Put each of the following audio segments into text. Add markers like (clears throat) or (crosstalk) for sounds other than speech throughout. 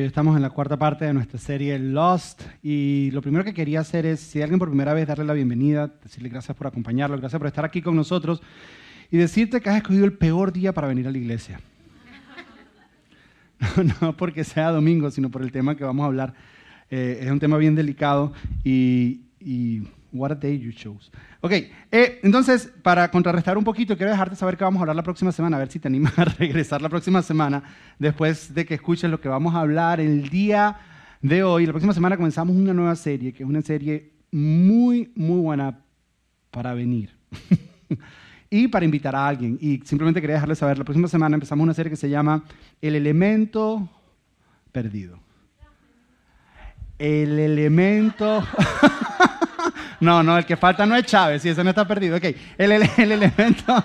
estamos en la cuarta parte de nuestra serie Lost y lo primero que quería hacer es, si alguien por primera vez, darle la bienvenida, decirle gracias por acompañarlo, gracias por estar aquí con nosotros y decirte que has escogido el peor día para venir a la iglesia. (laughs) No, porque sea domingo, sino por el tema que vamos a hablar. Eh, es un tema bien delicado y, y what a day you chose. Ok, eh, entonces, para contrarrestar un poquito, quiero dejarte saber que vamos a hablar la próxima semana, a ver si te animas (laughs) a regresar la próxima semana, después de que escuches lo que vamos a hablar el día de hoy. La próxima semana comenzamos una nueva serie, que es una serie muy, muy buena para venir. (laughs) y para invitar a alguien. Y simplemente quería dejarles saber, la próxima semana empezamos una serie que se llama El elemento perdido. El elemento... (laughs) No, no, el que falta no es Chávez, si ese no está perdido. Ok, (laughs) el, elemento,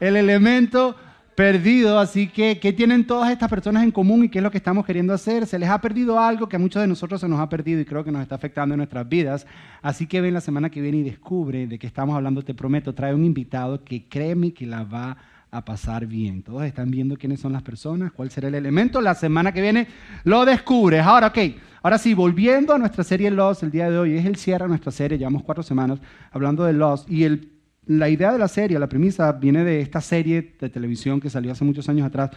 el elemento perdido, así que, ¿qué tienen todas estas personas en común y qué es lo que estamos queriendo hacer? Se les ha perdido algo que a muchos de nosotros se nos ha perdido y creo que nos está afectando en nuestras vidas. Así que ven la semana que viene y descubre de qué estamos hablando, te prometo, trae un invitado que créeme que la va a pasar bien. Todos están viendo quiénes son las personas, cuál será el elemento. La semana que viene lo descubres. Ahora, ok. Ahora sí, volviendo a nuestra serie Lost, el día de hoy es el cierre de nuestra serie, llevamos cuatro semanas hablando de Lost, y la idea de la serie, la premisa, viene de esta serie de televisión que salió hace muchos años atrás,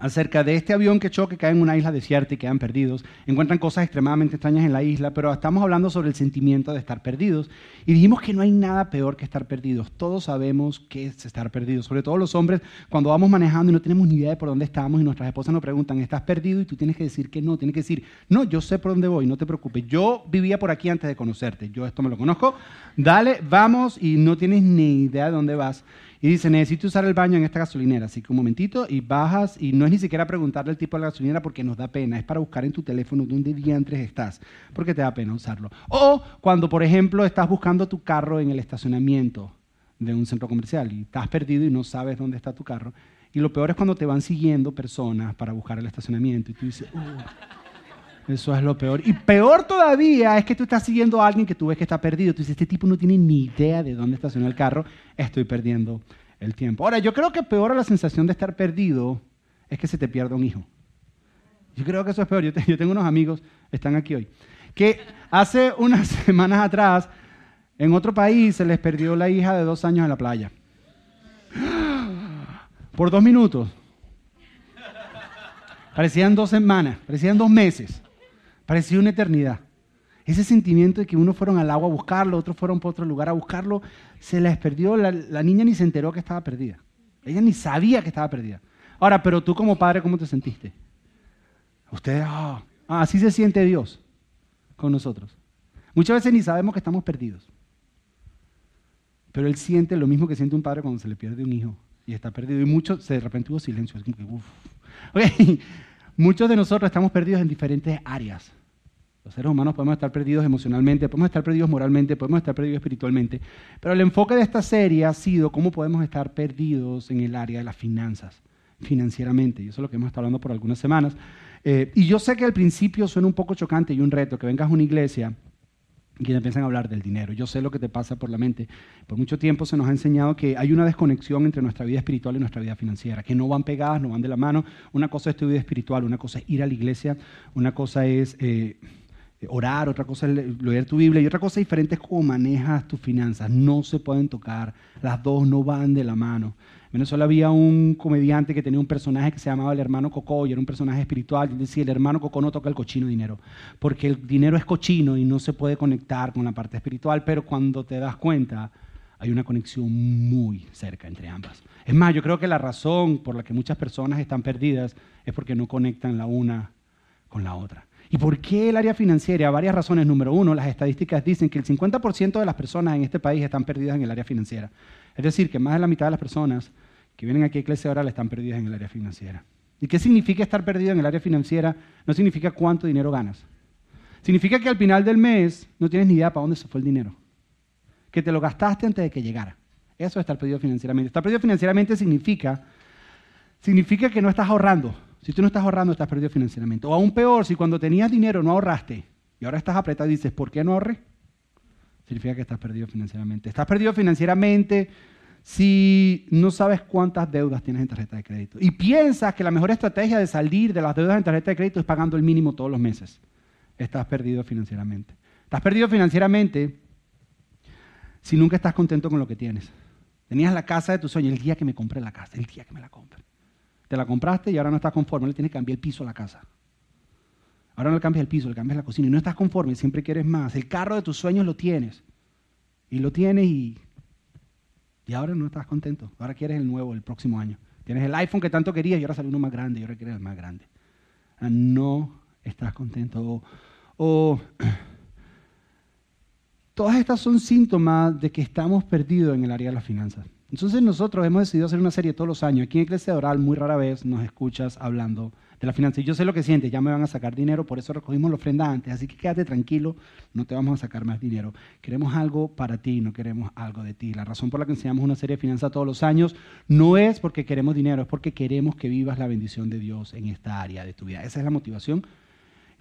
acerca de este avión que choque, cae en una isla desierta y quedan perdidos. Encuentran cosas extremadamente extrañas en la isla, pero estamos hablando sobre el sentimiento de estar perdidos. Y dijimos que no hay nada peor que estar perdidos. Todos sabemos qué es estar perdidos, sobre todo los hombres, cuando vamos manejando y no tenemos ni idea de por dónde estamos y nuestras esposas nos preguntan, ¿estás perdido? Y tú tienes que decir que no, tienes que decir, no, yo sé por dónde voy, no te preocupes. Yo vivía por aquí antes de conocerte, yo esto me lo conozco. Dale, vamos y no tienes ni idea de dónde vas. Y dice, necesito usar el baño en esta gasolinera. Así que un momentito y bajas y no es ni siquiera preguntarle el tipo de la gasolinera porque nos da pena. Es para buscar en tu teléfono dónde diantres estás porque te da pena usarlo. O cuando, por ejemplo, estás buscando tu carro en el estacionamiento de un centro comercial y estás perdido y no sabes dónde está tu carro. Y lo peor es cuando te van siguiendo personas para buscar el estacionamiento y tú dices, eso es lo peor. Y peor todavía es que tú estás siguiendo a alguien que tú ves que está perdido. Tú dices, este tipo no tiene ni idea de dónde estaciona el carro, estoy perdiendo el tiempo. Ahora, yo creo que peor a la sensación de estar perdido es que se te pierda un hijo. Yo creo que eso es peor. Yo, tengo unos amigos, están aquí hoy, que hace unas (laughs) semanas atrás, en otro país, se les perdió la hija de dos años en la playa. Por dos minutos. Parecían dos semanas, parecían dos meses. Parecía una eternidad. Ese sentimiento de que unos fueron al agua a buscarlo, otros fueron para otro lugar a buscarlo, se les perdió. La, niña ni se enteró que estaba perdida. Ella ni sabía que estaba perdida. Ahora, pero tú como padre, ¿cómo te sentiste? Usted, ah, ah, así se siente Dios con nosotros. Muchas veces ni sabemos que estamos perdidos. Pero Él siente lo mismo que siente un padre cuando se le pierde un hijo y está perdido. Y muchos, de repente hubo silencio. Okay. (laughs) Muchos de nosotros estamos perdidos en diferentes áreas. Los seres humanos podemos estar perdidos emocionalmente, podemos estar perdidos moralmente, podemos estar perdidos espiritualmente. Pero el enfoque de esta serie ha sido cómo podemos estar perdidos en el área de las finanzas, financieramente. Y eso es lo que hemos estado hablando por algunas semanas. Eh, y yo sé que al principio suena un poco chocante y un reto que vengas a una iglesia y empiezan a hablar del dinero. Yo sé lo que te pasa por la mente. Por mucho tiempo se nos ha enseñado que hay una desconexión entre nuestra vida espiritual y nuestra vida financiera, que no van pegadas, no van de la mano. Una cosa es tu vida espiritual, una cosa es ir a la iglesia, una cosa es eh, orar, otra cosa es leer tu Biblia y otra cosa diferente es cómo manejas tus finanzas. No se pueden tocar, las dos no van de la mano. En Venezuela había un comediante que tenía un personaje que se llamaba el hermano Coco y era un personaje espiritual. Y decía, el hermano Coco no toca el cochino dinero, porque el dinero es cochino y no se puede conectar con la parte espiritual, pero cuando te das cuenta hay una conexión muy cerca entre ambas. Es más, yo creo que la razón por la que muchas personas están perdidas es porque no conectan la una con la otra. ¿Y por qué el área financiera? Varias razones. Número uno, las estadísticas dicen que el 50% de las personas en este país están perdidas en el área financiera. Es decir, que más de la mitad de las personas que vienen aquí a Iglesia Oral están perdidas en el área financiera. ¿Y qué significa estar perdido en el área financiera? No significa cuánto dinero ganas. Significa que al final del mes no tienes ni idea para dónde se fue el dinero. Que te lo gastaste antes de que llegara. Eso es estar perdido financieramente. Estar perdido financieramente significa, significa que no estás ahorrando. Si tú no estás ahorrando, estás perdido financieramente. O aún peor, si cuando tenías dinero no ahorraste y ahora estás apretado y dices, ¿por qué no ahorré? Significa que estás perdido financieramente. Estás perdido financieramente si no sabes cuántas deudas tienes en tarjeta de crédito y piensas que la mejor estrategia de salir de las deudas en tarjeta de crédito es pagando el mínimo todos los meses, estás perdido financieramente. Estás perdido financieramente si nunca estás contento con lo que tienes. Tenías la casa de tus sueños el día que me compré la casa, el día que me la compré. Te la compraste y ahora no estás conforme, le tienes que cambiar el piso a la casa. Ahora no le cambias el piso, le cambias la cocina y no estás conforme, siempre quieres más. El carro de tus sueños lo tienes. Y lo tienes y, y ahora no estás contento. Ahora quieres el nuevo el próximo año. Tienes el iPhone que tanto querías y ahora sale uno más grande y ahora quieres el más grande. Ah, no estás contento. o (clears throat) todas estas son síntomas de que estamos perdidos en el área de las finanzas. Entonces nosotros hemos decidido hacer una serie todos los años. Aquí en Iglesia Oral muy rara vez nos escuchas hablando de la finanza. Y yo sé lo que sientes, ya me van a sacar dinero, por eso recogimos la ofrenda antes. Así que quédate tranquilo, no te vamos a sacar más dinero. Queremos algo para ti, no queremos algo de ti. La razón por la que enseñamos una serie de finanzas todos los años no es porque queremos dinero, es porque queremos que vivas la bendición de Dios en esta área de tu vida. Esa es la motivación.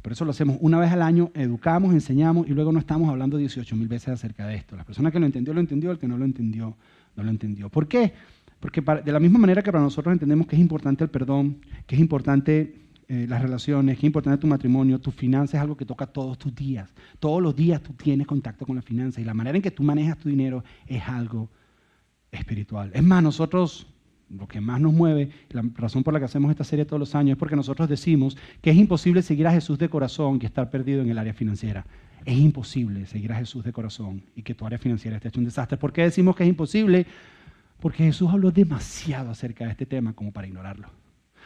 Por eso lo hacemos una vez al año, educamos, enseñamos y luego no estamos hablando 18 mil veces acerca de esto. La persona que lo entendió, lo entendió, el que no lo entendió, no lo entendió. ¿Por qué? Porque de la misma manera que para nosotros entendemos que es importante el perdón, que es importante eh, las relaciones, que es importante tu matrimonio, tu finanza es algo que toca todos tus días. Todos los días tú tienes contacto con la finanza y la manera en que tú manejas tu dinero es algo espiritual. Es más, nosotros lo que más nos mueve, la razón por la que hacemos esta serie todos los años es porque nosotros decimos que es imposible seguir a Jesús de corazón y estar perdido en el área financiera. Es imposible seguir a Jesús de corazón y que tu área financiera esté hecho un desastre. ¿Por qué decimos que es imposible? Porque Jesús habló demasiado acerca de este tema como para ignorarlo.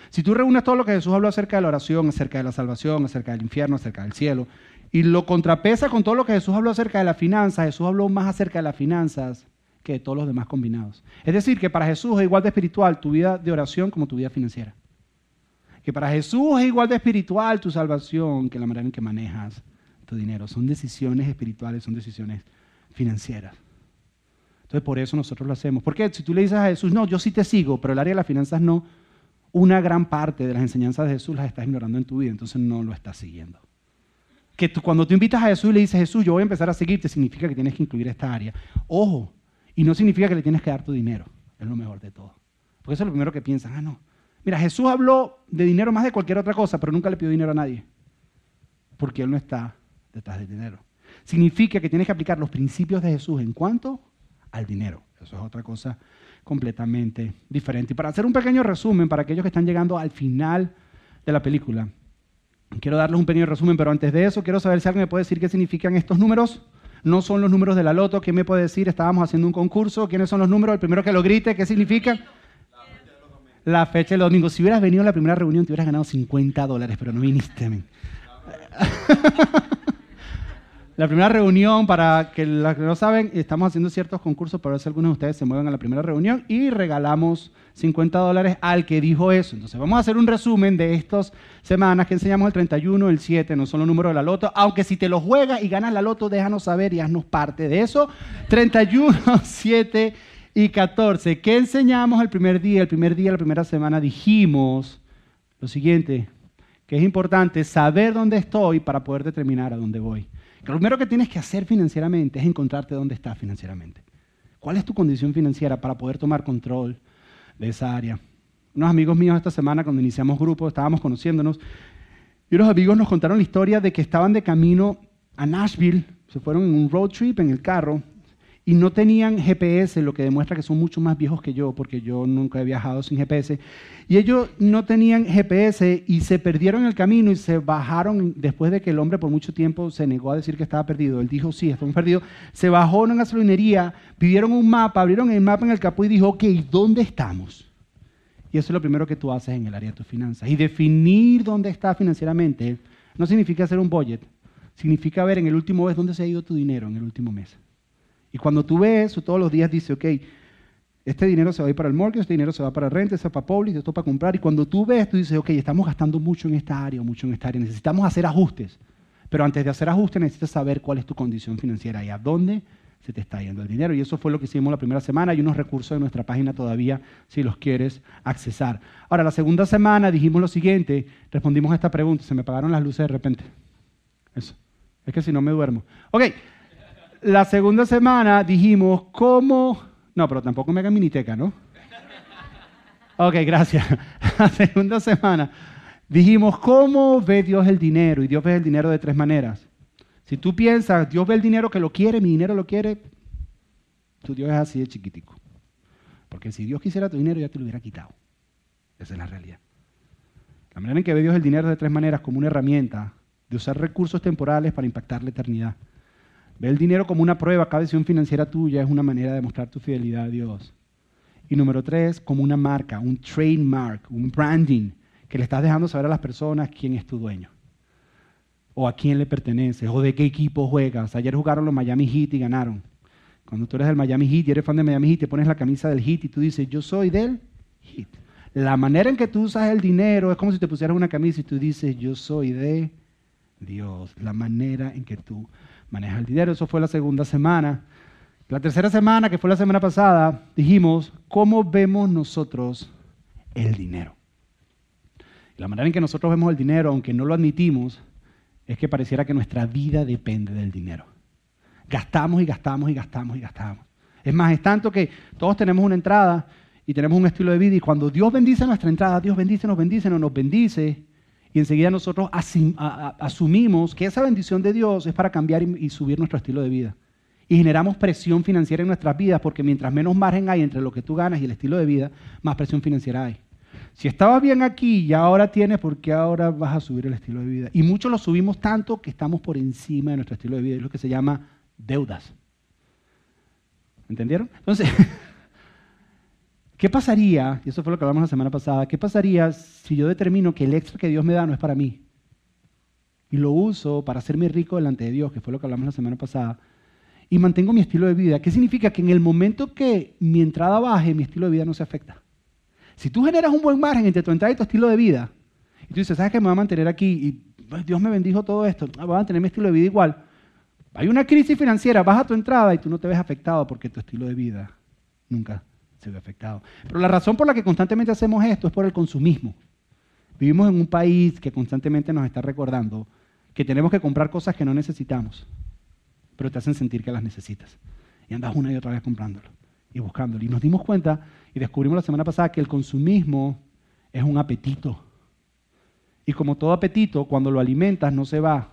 Si tú reúnes todo lo que Jesús habló acerca de la oración, acerca de la salvación, acerca del infierno, acerca del cielo, y lo contrapesa con todo lo que Jesús habló acerca de las finanzas, Jesús habló más acerca de las finanzas que de todos los demás combinados. Es decir, que para Jesús es igual de espiritual tu vida de oración como tu vida financiera. Que para Jesús es igual de espiritual tu salvación que la manera en que manejas dinero. Son decisiones espirituales, son decisiones financieras. Entonces por eso nosotros lo hacemos. Porque si tú le dices a Jesús, no, yo sí te sigo, pero el área de las finanzas no, una gran parte de las enseñanzas de Jesús las estás ignorando en tu vida, entonces no lo estás siguiendo. Que cuando tú invitas a Jesús y le dices, Jesús, yo voy a empezar a seguirte, significa que tienes que incluir esta área. Ojo, y no significa que le tienes que dar tu dinero. Es lo mejor de todo. Porque eso es lo primero que piensan. Ah, no. Mira, Jesús habló de dinero más de cualquier otra cosa, pero nunca le pidió dinero a nadie. Porque Él no está detrás del dinero. Significa que tienes que aplicar los principios de Jesús en cuanto al dinero. Eso es otra cosa completamente diferente. Y para hacer un pequeño resumen para aquellos que están llegando al final de la película, quiero darles un pequeño resumen, pero antes de eso quiero saber si alguien me puede decir qué significan estos números. No son los números de la loto. ¿Quién me puede decir? Estábamos haciendo un concurso. ¿Quiénes son los números? El primero que lo grite, ¿qué significa? La fecha del domingo. Si hubieras venido a la primera reunión, te hubieras ganado 50 dólares, pero no viniste. (laughs) la primera reunión, para que los que no saben, estamos haciendo ciertos concursos para ver si algunos de ustedes se mueven a la primera reunión y regalamos 50 dólares al que dijo eso. Entonces vamos a hacer un resumen de estas semanas que enseñamos el 31, el 7, no son los números de la loto, aunque si te lo juegas y ganas la loto, déjanos saber y haznos parte de eso. 31, 7 y 14. (laughs) ¿Qué enseñamos el primer día? El primer día, la primera semana dijimos lo siguiente, que es importante saber dónde estoy para poder determinar a dónde voy. Lo primero que tienes que hacer financieramente es encontrarte dónde estás financieramente. ¿Cuál es tu condición financiera para poder tomar control de esa área? Unos amigos míos esta semana, cuando iniciamos grupo, estábamos conociéndonos, y unos amigos nos contaron la historia de que estaban de camino a Nashville, se fueron en un road trip en el carro, y no tenían GPS, lo que demuestra que son mucho más viejos que yo, porque yo nunca he viajado sin GPS. Y ellos no tenían GPS y se perdieron el camino y se bajaron después de que el hombre por mucho tiempo se negó a decir que estaba perdido. Él dijo, sí, estamos perdidos. Se bajó en una gasolinería, pidieron un mapa, abrieron el mapa en el capó y dijo, ok, ¿dónde estamos? Y eso es lo primero que tú haces en el área de tus finanzas. Y definir dónde estás financieramente no significa hacer un budget, significa ver en el último mes dónde se ha ido tu dinero en el último mes. Y cuando tú ves eso todos los días, dice, ok, este dinero se va a ir para el mortgage, este dinero se va para renta, este para public, esto para comprar. Y cuando tú ves, tú dices, ok, estamos gastando mucho en esta área, mucho en esta área, necesitamos hacer ajustes. Pero antes de hacer ajustes necesitas saber cuál es tu condición financiera y a dónde se te está yendo el dinero. Y eso fue lo que hicimos la primera semana. Hay unos recursos en nuestra página todavía si los quieres accesar. Ahora, la segunda semana dijimos lo siguiente, respondimos a esta pregunta, se me apagaron las luces de repente. Eso. Es que si no me duermo. Ok, la segunda semana dijimos cómo No, pero tampoco me hagan miniteca, ¿no? Ok, gracias. (laughs) La segunda semana dijimos, ¿cómo ve Dios el dinero? Y Dios ve el dinero de tres maneras. Si tú piensas, Dios ve el dinero que lo quiere, mi dinero lo quiere, tu Dios es así de chiquitico. Porque si Dios quisiera tu dinero, ya te lo hubiera quitado. Esa es la realidad. La manera en que ve Dios el dinero de tres maneras, como una herramienta de usar recursos temporales para impactar la eternidad. Ve el dinero como una prueba, cada decisión financiera tuya es una manera de mostrar tu fidelidad a Dios. Y número tres, como una marca, un trademark, un branding, que le estás dejando saber a las personas quién es tu dueño. O a quién le pertenece, o de qué equipo juegas. Ayer jugaron los Miami Heat y ganaron. Cuando tú eres del Miami Heat y eres fan de Miami Heat, te pones la camisa del Heat y tú dices, yo soy del Heat. La manera en que tú usas el dinero es como si te pusieras una camisa y tú dices, yo soy de Dios. La manera en que tú manejas el dinero. Eso fue la segunda semana. La tercera semana, que fue la semana pasada, dijimos, ¿cómo vemos nosotros el dinero? La manera en que nosotros vemos el dinero, aunque no lo admitimos, es que pareciera que nuestra vida depende del dinero. Gastamos y gastamos y gastamos y gastamos. Es más, es tanto que todos tenemos una entrada y tenemos un estilo de vida y cuando Dios bendice nuestra entrada, Dios bendice, nos bendice, no nos bendice, y enseguida nosotros asumimos que esa bendición de Dios es para cambiar y subir nuestro estilo de vida. Y generamos presión financiera en nuestras vidas porque mientras menos margen hay entre lo que tú ganas y el estilo de vida, más presión financiera hay. Si estabas bien aquí y ahora tienes, ¿por qué ahora vas a subir el estilo de vida? Y muchos lo subimos tanto que estamos por encima de nuestro estilo de vida. Es lo que se llama deudas. ¿Entendieron? Entonces, (laughs) ¿Qué pasaría, y eso fue lo que hablamos la semana pasada, qué pasaría si yo determino que el extra que Dios me da no es para mí? Y lo uso para hacerme rico delante de Dios, que fue lo que hablamos la semana pasada, y mantengo mi estilo de vida. ¿Qué significa? Que en el momento que mi entrada baje, mi estilo de vida no se afecta. Si tú generas un buen margen entre tu entrada y tu estilo de vida, y tú dices, ¿sabes que me va a mantener aquí? Y pues, Dios me bendijo todo esto, ah, voy a mantener mi estilo de vida igual. Hay una crisis financiera, baja tu entrada y tú no te ves afectado porque tu estilo de vida nunca se ve afectado. Pero la razón por la que constantemente hacemos esto es por el consumismo. Vivimos en un país que constantemente nos está recordando que tenemos que comprar cosas que no necesitamos, pero te hacen sentir que las necesitas. Y andas una y otra vez comprándolo y buscándolo. Y nos dimos cuenta y descubrimos la semana pasada que el consumismo es un apetito. Y como todo apetito, cuando lo alimentas no se va,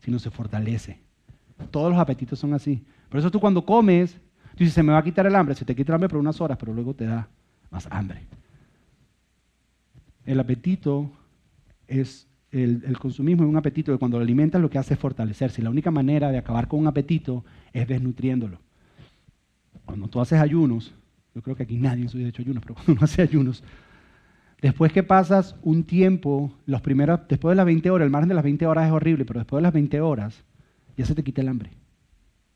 sino se fortalece. Todos los apetitos son así. Por eso tú cuando comes, Tú dices, se me va a quitar el hambre, se te quita el hambre por unas horas, pero luego te da más hambre. El apetito es, el, consumismo es un apetito que cuando lo alimentas lo que hace es fortalecerse. Y la única manera de acabar con un apetito es desnutriéndolo. Cuando tú haces ayunos, yo creo que aquí nadie en su vida ha hecho ayunos, pero cuando uno hace ayunos, después que pasas un tiempo, los primeros, después de las 20 horas, el margen de las 20 horas es horrible, pero después de las 20 horas ya se te quita el hambre.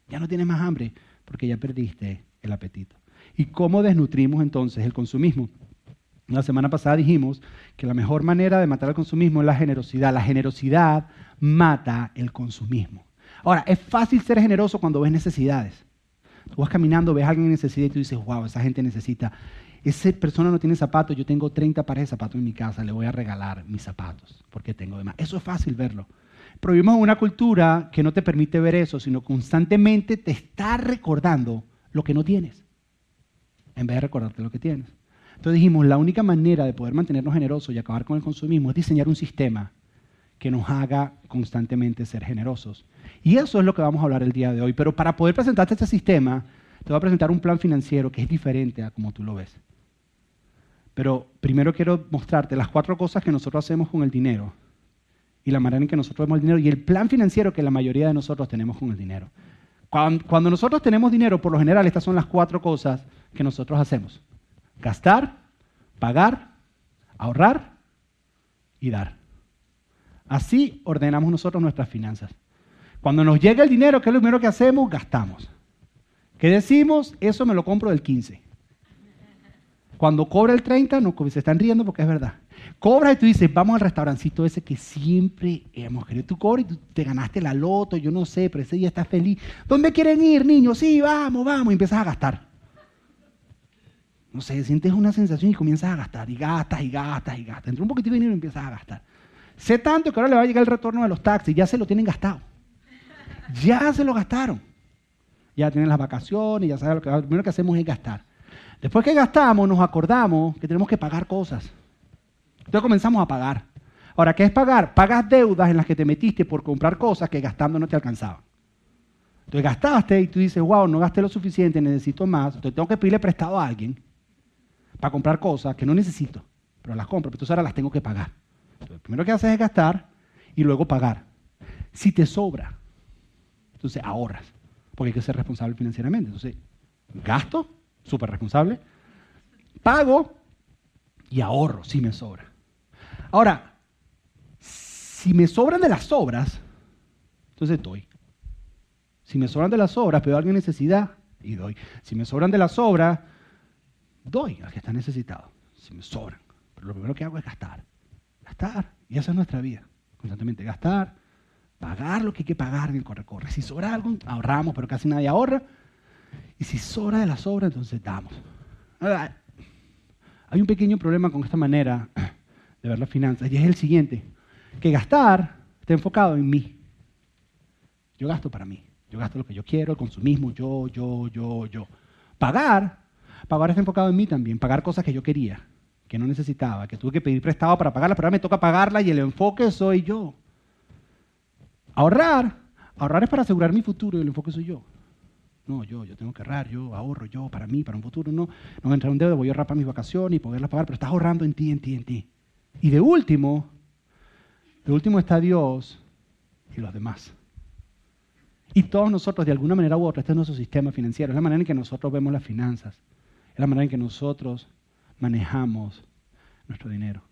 Ya no tienes más hambre porque ya perdiste el apetito. ¿Y cómo desnutrimos entonces el consumismo? La semana pasada dijimos que la mejor manera de matar el consumismo es la generosidad. La generosidad mata el consumismo. Ahora, es fácil ser generoso cuando ves necesidades. Tú vas caminando, ves a alguien en necesidad y tú dices, wow, esa gente necesita. Esa persona no tiene zapatos, yo tengo 30 pares de zapatos en mi casa, le voy a regalar mis zapatos porque tengo demás. Eso es fácil verlo. En una cultura que no te permite ver eso, sino constantemente te está recordando lo que no tienes, en vez de recordarte lo que tienes. Entonces dijimos, la única manera de poder mantenernos generosos y acabar con el consumismo es diseñar un sistema que nos haga constantemente ser generosos. Y eso es lo que vamos a hablar el día de hoy. Pero para poder presentarte este sistema, te voy a presentar un plan financiero que es diferente a como tú lo ves. Pero primero quiero mostrarte las cuatro cosas que nosotros hacemos con el dinero y la manera en que nosotros vemos el dinero y el plan financiero que la mayoría de nosotros tenemos con el dinero. Cuando, nosotros tenemos dinero, por lo general, estas son las cuatro cosas que nosotros hacemos. Gastar, pagar, ahorrar y dar. Así ordenamos nosotros nuestras finanzas. Cuando nos llega el dinero, ¿qué es lo primero que hacemos? Gastamos. ¿Qué decimos? Eso me lo compro del 15. Cuando cobra el 30, no, se están riendo porque es verdad. Cobras y tú dices, vamos al restaurancito ese que siempre hemos querido. Tú cobras y tú te ganaste la loto, yo no sé, pero ese día estás feliz. ¿Dónde quieren ir, niños? Sí, vamos, vamos. Y empiezas a gastar. No sé, sientes una sensación y comienzas a gastar. Y gastas, y gastas, y gastas. Entra un poquito de dinero y empiezas a gastar. Sé tanto que ahora le va a llegar el retorno de los taxis. Ya se lo tienen gastado. Ya se lo gastaron. Ya tienen las vacaciones, ya saben lo que lo primero que hacemos es gastar. Después que gastamos, nos acordamos que tenemos que pagar cosas. Entonces comenzamos a pagar. Ahora, ¿qué es pagar? Pagas deudas en las que te metiste por comprar cosas que gastando no te alcanzaban. Entonces gastaste y tú dices, wow, no gasté lo suficiente, necesito más. Entonces tengo que pedirle prestado a alguien para comprar cosas que no necesito, pero las compro, entonces ahora las tengo que pagar. Entonces, lo primero que haces es gastar y luego pagar. Si te sobra, entonces ahorras, porque hay que ser responsable financieramente. Entonces, gasto, súper responsable, pago y ahorro si me sobra. Ahora, si me sobran de las sobras, entonces doy. Si me sobran de las sobras, pido a alguien necesidad y doy. Si me sobran de las sobras, doy al que está necesitado. Si me sobran. Pero lo primero que hago es gastar. Gastar. Y esa es nuestra vida. Constantemente gastar, pagar lo que hay que pagar en el corre-corre. Si sobra algo, ahorramos, pero casi nadie ahorra. Y si sobra de la sobra, entonces damos. hay un pequeño problema con esta manera de ver las finanzas y es el siguiente, que gastar está enfocado en mí. Yo gasto para mí. Yo gasto lo que yo quiero, el consumismo, yo, yo, yo, yo. Pagar Pagar está enfocado en mí también, pagar cosas que yo quería, que no necesitaba, que tuve que pedir prestado para pagarlas, pero ahora me toca pagarla y el enfoque soy yo. Ahorrar, ahorrar es para asegurar mi futuro y el enfoque soy yo. No, yo, yo tengo que ahorrar, yo ahorro, yo, para mí, para un futuro, no. No me entra un dedo, voy a ahorrar para mis vacaciones y poderlas pagar, pero estás ahorrando en ti, en ti, en ti. Y de último, de último está Dios y los demás. Y todos nosotros, de alguna manera u otra, este es nuestro sistema financiero, es la manera en que nosotros vemos las finanzas. Es la manera en que nosotros manejamos nuestro dinero.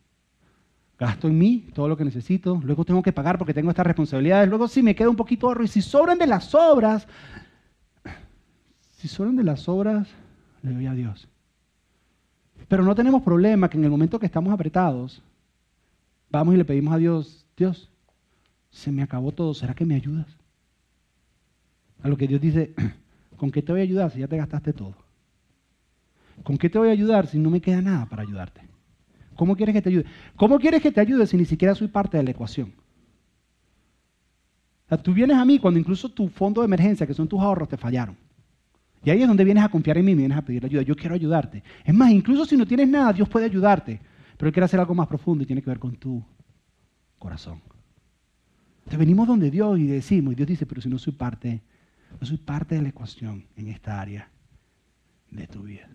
Gasto en mí todo lo que necesito, luego tengo que pagar porque tengo estas responsabilidades, luego si me queda un poquito ahorro y si sobran de las obras, si sobran de las obras, le doy a Dios. Pero no tenemos problema que en el momento que estamos apretados, vamos y le pedimos a Dios, Dios, se me acabó todo, ¿será que me ayudas? A lo que Dios dice, (clears throat) ¿con qué te voy a ayudar si ya te gastaste todo? ¿Con qué te voy a ayudar si no me queda nada para ayudarte? ¿Cómo quieres que te ayude? ¿Cómo quieres que te ayude si ni siquiera soy parte de la ecuación? tú vienes a mí cuando incluso tu fondo de emergencia, que son tus ahorros, te fallaron. Y ahí es donde vienes a confiar en mí, vienes a pedir ayuda. Yo quiero ayudarte. Es más, incluso si no tienes nada, Dios puede ayudarte. Pero Él quiere hacer algo más profundo y tiene que ver con tu corazón. Entonces venimos donde Dios y decimos, y Dios dice, pero si no soy parte, no soy parte de la ecuación en esta área de tu vida.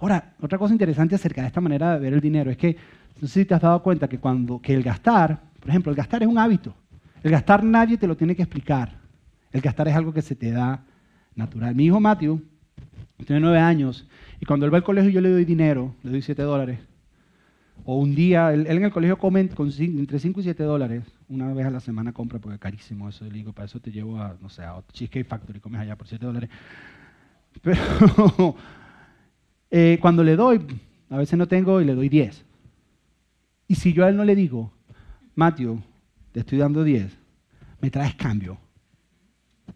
Ahora, otra cosa interesante acerca de esta manera de ver el dinero es que, no sé si te has dado cuenta que cuando que el gastar, por ejemplo, el gastar es un hábito. El gastar nadie te lo tiene que explicar. El gastar es algo que se te da natural. Mi hijo Matthew tiene nueve años y cuando él va al colegio yo le doy dinero, le doy siete dólares. O un día, él, en el colegio come entre cinco y siete dólares. Una vez a la semana compra porque es carísimo eso. Le digo, para eso te llevo a, no sé, a Cheesecake Factory, comes allá por siete dólares. (laughs) Pero eh, cuando le doy, a veces no tengo y le doy 10. Y si yo a él no le digo, Matthew, te estoy dando 10, me traes cambio.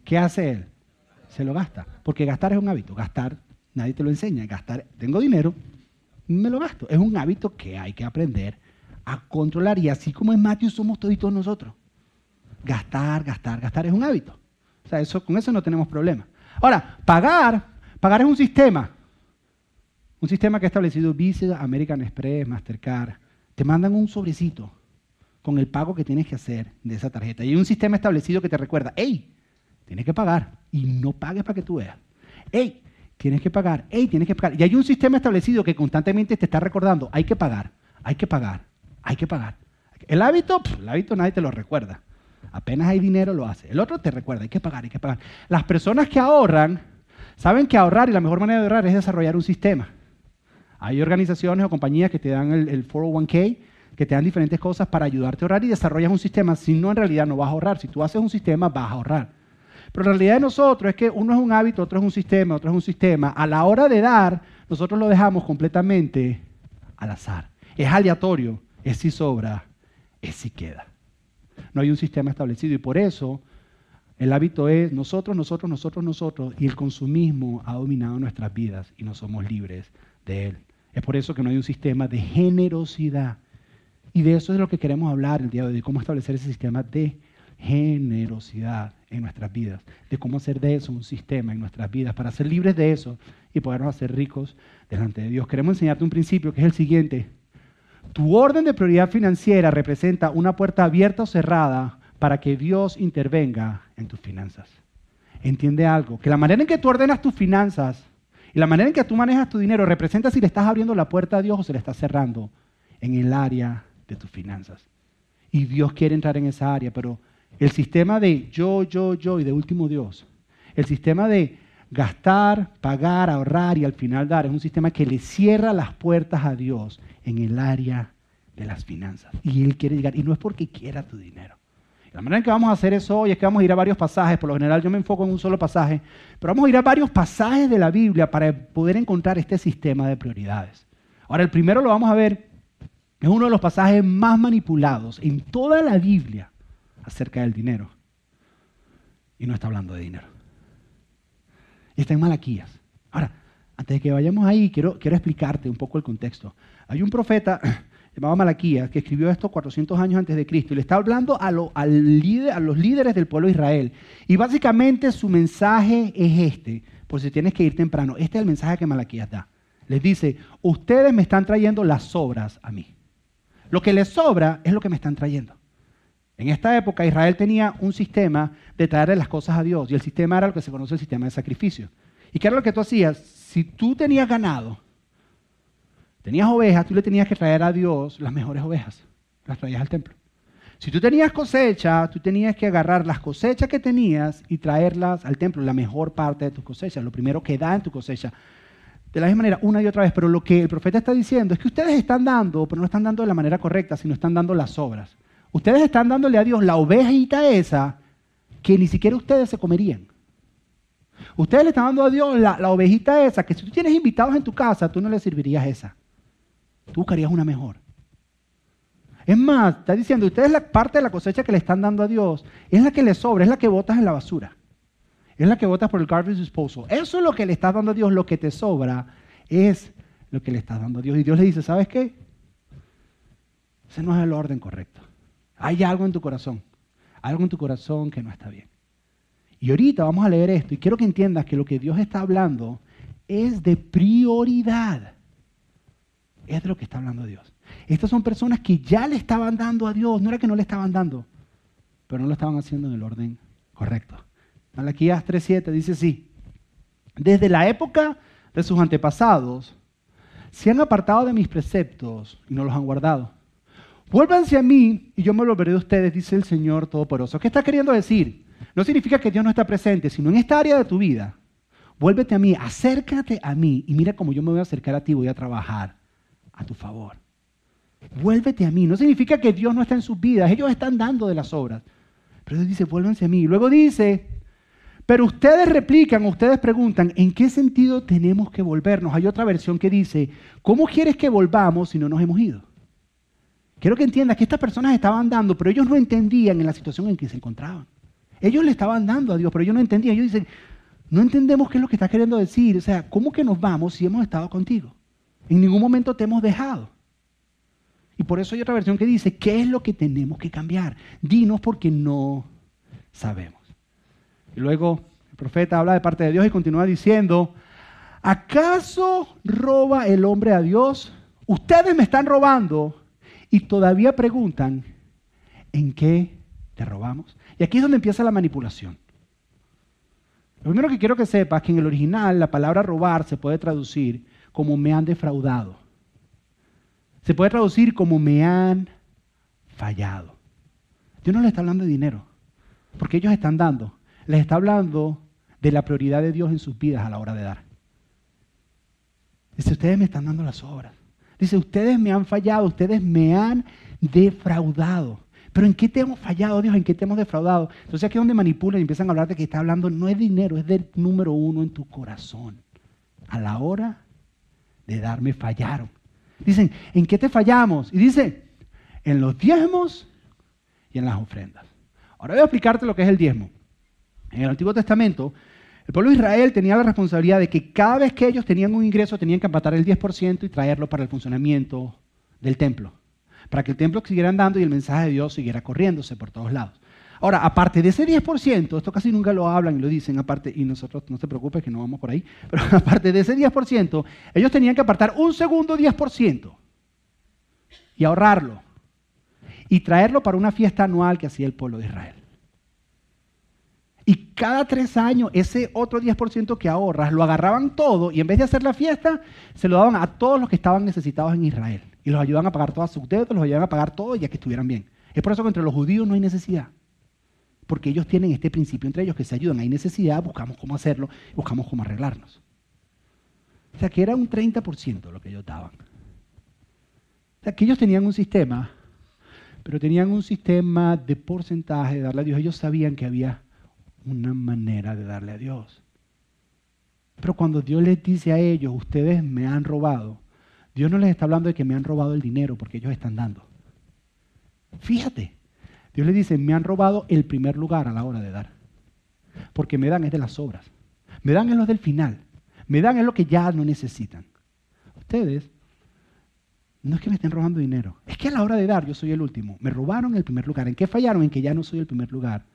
¿Qué hace él? Se lo gasta. Porque gastar es un hábito. Gastar, nadie te lo enseña. Gastar, tengo dinero, me lo gasto. Es un hábito que hay que aprender a controlar. Y así como es Matthew, somos todos nosotros. Gastar, gastar, gastar es un hábito. O sea, eso, con eso no tenemos problema. Ahora, pagar, pagar es un sistema. Un sistema que ha establecido Visa, American Express, Mastercard. Te mandan un sobrecito con el pago que tienes que hacer de esa tarjeta. Y hay un sistema establecido que te recuerda, hey, tienes que pagar y no pagues para que tú veas. Hey, tienes que pagar, hey, tienes que pagar. Y hay un sistema establecido que constantemente te está recordando, hay que pagar, hay que pagar, hay que pagar. El hábito, el hábito nadie te lo recuerda. Apenas hay dinero lo hace. El otro te recuerda, hay que pagar, hay que pagar. Las personas que ahorran saben que ahorrar y la mejor manera de ahorrar es desarrollar un sistema. Hay organizaciones o compañías que te dan el, 401k, que te dan diferentes cosas para ayudarte a ahorrar y desarrollas un sistema. Si no, en realidad no vas a ahorrar. Si tú haces un sistema, vas a ahorrar. Pero la realidad de nosotros es que uno es un hábito, otro es un sistema, otro es un sistema. A la hora de dar, nosotros lo dejamos completamente al azar. Es aleatorio, es si sobra, es si queda. No hay un sistema establecido y por eso el hábito es nosotros, nosotros, nosotros, nosotros y el consumismo ha dominado nuestras vidas y no somos libres de él. Es por eso que no hay un sistema de generosidad. Y de eso es de lo que queremos hablar el día de hoy, cómo establecer ese sistema de generosidad en nuestras vidas, de cómo hacer de eso un sistema en nuestras vidas para ser libres de eso y podernos hacer ricos delante de Dios. Queremos enseñarte un principio que es el siguiente. Tu orden de prioridad financiera representa una puerta abierta o cerrada para que Dios intervenga en tus finanzas. Entiende algo, que la manera en que tú ordenas tus finanzas y la manera en que tú manejas tu dinero representa si le estás abriendo la puerta a Dios o se le estás cerrando en el área de tus finanzas. Y Dios quiere entrar en esa área, pero el sistema de yo, yo, yo y de último Dios, el sistema de gastar, pagar, ahorrar y al final dar, es un sistema que le cierra las puertas a Dios en el área de las finanzas. Y Él quiere llegar, y no es porque quiera tu dinero. La manera en que vamos a hacer eso hoy es que vamos a ir a varios pasajes, por lo general yo me enfoco en un solo pasaje, pero vamos a ir a varios pasajes de la Biblia para poder encontrar este sistema de prioridades. Ahora, el primero lo vamos a ver, es uno de los pasajes más manipulados en toda la Biblia acerca del dinero. Y no está hablando de dinero. Y está en Malaquías. Ahora, antes de que vayamos ahí, quiero, quiero explicarte un poco el contexto. Hay un profeta (clears throat) llamado Malaquías que escribió esto 400 años antes de Cristo y le está hablando a, a los líderes del pueblo de Israel. Y básicamente su mensaje es este, por si tienes que ir temprano. Este es el mensaje que Malaquías da. Les dice, ustedes me están trayendo las sobras a mí. Lo que les sobra es lo que me están trayendo. En esta época Israel tenía un sistema de traerle las cosas a Dios y el sistema era lo que se conoce el sistema de sacrificio. ¿Y qué era lo que tú hacías? Si tú tenías ganado, tenías ovejas, tú le tenías que traer a Dios las mejores ovejas, las traías al templo. Si tú tenías cosecha, tú tenías que agarrar las cosechas que tenías y traerlas al templo, la mejor parte de tus cosechas, lo primero que da en tu cosecha. De la misma manera, una y otra vez, pero lo que el profeta está diciendo es que ustedes están dando, pero no están dando de la manera correcta, sino están dando las obras. Ustedes están dándole a Dios la ovejita esa que ni siquiera ustedes se comerían. Ustedes le están dando a Dios la, ovejita esa que si tú tienes invitados en tu casa, tú no le servirías esa. Tú buscarías una mejor. Es más, está diciendo, ustedes la parte de la cosecha que le están dando a Dios es la que le sobra, es la que botas en la basura. Es la que botas por el garbage disposal. Eso es lo que le estás dando a Dios, lo que te sobra es lo que le estás dando a Dios. Y Dios le dice, ¿sabes qué? Ese no es el orden correcto. Hay algo en tu corazón, algo en tu corazón que no está bien. Y ahorita vamos a leer esto y quiero que entiendas que lo que Dios está hablando es de prioridad. Es de lo que está hablando Dios. Estas son personas que ya le estaban dando a Dios, no era que no le estaban dando, pero no lo estaban haciendo en el orden correcto. Malaquías 3.7 dice así, desde la época de sus antepasados se han apartado de mis preceptos y no los han guardado. Vuélvanse a mí y yo me volveré de ustedes, dice el Señor Todopoderoso. ¿Qué está queriendo decir? No significa que Dios no está presente, sino en esta área de tu vida. Vuélvete a mí, acércate a mí y mira cómo yo me voy a acercar a ti, voy a trabajar a tu favor. Vuélvete a mí. No significa que Dios no está en sus vidas, ellos están dando de las obras. Pero Dios dice, vuélvanse a mí. luego dice, pero ustedes replican, ustedes preguntan, ¿en qué sentido tenemos que volvernos? Hay otra versión que dice, ¿cómo quieres que volvamos si no nos hemos ido? Quiero que entiendas que estas personas estaban dando, pero ellos no entendían en la situación en que se encontraban. Ellos le estaban dando a Dios, pero ellos no entendían. Ellos dicen, no entendemos qué es lo que está queriendo decir. O sea, ¿cómo que nos vamos si hemos estado contigo? En ningún momento te hemos dejado. Y por eso hay otra versión que dice, ¿qué es lo que tenemos que cambiar? Dinos porque no sabemos. Y luego el profeta habla de parte de Dios y continúa diciendo, ¿acaso roba el hombre a Dios? Ustedes me están robando y todavía preguntan, ¿en qué te robamos? Y aquí es donde empieza la manipulación. Lo primero que quiero que sepas es que en el original la palabra robar se puede traducir como me han defraudado. Se puede traducir como me han fallado. Dios no le está hablando de dinero, porque ellos están dando. Les está hablando de la prioridad de Dios en sus vidas a la hora de dar. Dice, ustedes me están dando las obras. Dice, ustedes me han fallado, ustedes me han defraudado. Pero ¿en qué te hemos fallado, Dios? ¿En qué te hemos defraudado? Entonces aquí es donde manipulan y empiezan a hablar de que está hablando, no es dinero, es del número uno en tu corazón. A la hora de darme fallaron. Dicen, ¿en qué te fallamos? Y dice, en los diezmos y en las ofrendas. Ahora voy a explicarte lo que es el diezmo. En el Antiguo Testamento, el pueblo de Israel tenía la responsabilidad de que cada vez que ellos tenían un ingreso tenían que empatar el 10% y traerlo para el funcionamiento del templo, para que el templo siguiera andando y el mensaje de Dios siguiera corriéndose por todos lados. Ahora, aparte de ese 10%, esto casi nunca lo hablan y lo dicen, aparte, y nosotros no te preocupes que no vamos por ahí, (laughs) pero aparte de ese 10%, ellos tenían que apartar un segundo 10% y ahorrarlo y traerlo para una fiesta anual que hacía el pueblo de Israel. Cada tres años, ese otro 10% que ahorras, lo agarraban todo y en vez de hacer la fiesta, se lo daban a todos los que estaban necesitados en Israel. Y los ayudaban a pagar todas sus deudas, los ayudaban a pagar todo ya que estuvieran bien. Es por eso que entre los judíos no hay necesidad. Porque ellos tienen este principio entre ellos que se ayudan. Hay necesidad, buscamos cómo hacerlo, buscamos cómo arreglarnos. O sea que era un 30% lo que ellos daban. O sea que ellos tenían un sistema, pero tenían un sistema de porcentaje de darle a Dios. Ellos sabían que había una manera de darle a Dios. Pero cuando Dios les dice a ellos, ustedes me han robado, Dios no les está hablando de que me han robado el dinero porque ellos están dando. Fíjate, Dios les dice, me han robado el primer lugar a la hora de dar. Porque me dan es de las obras. Me dan es lo del final. Me dan es lo que ya no necesitan. Ustedes no es que me estén robando dinero. Es que a la hora de dar yo soy el último. Me robaron el primer lugar. ¿En qué fallaron? En que ya no soy el primer lugar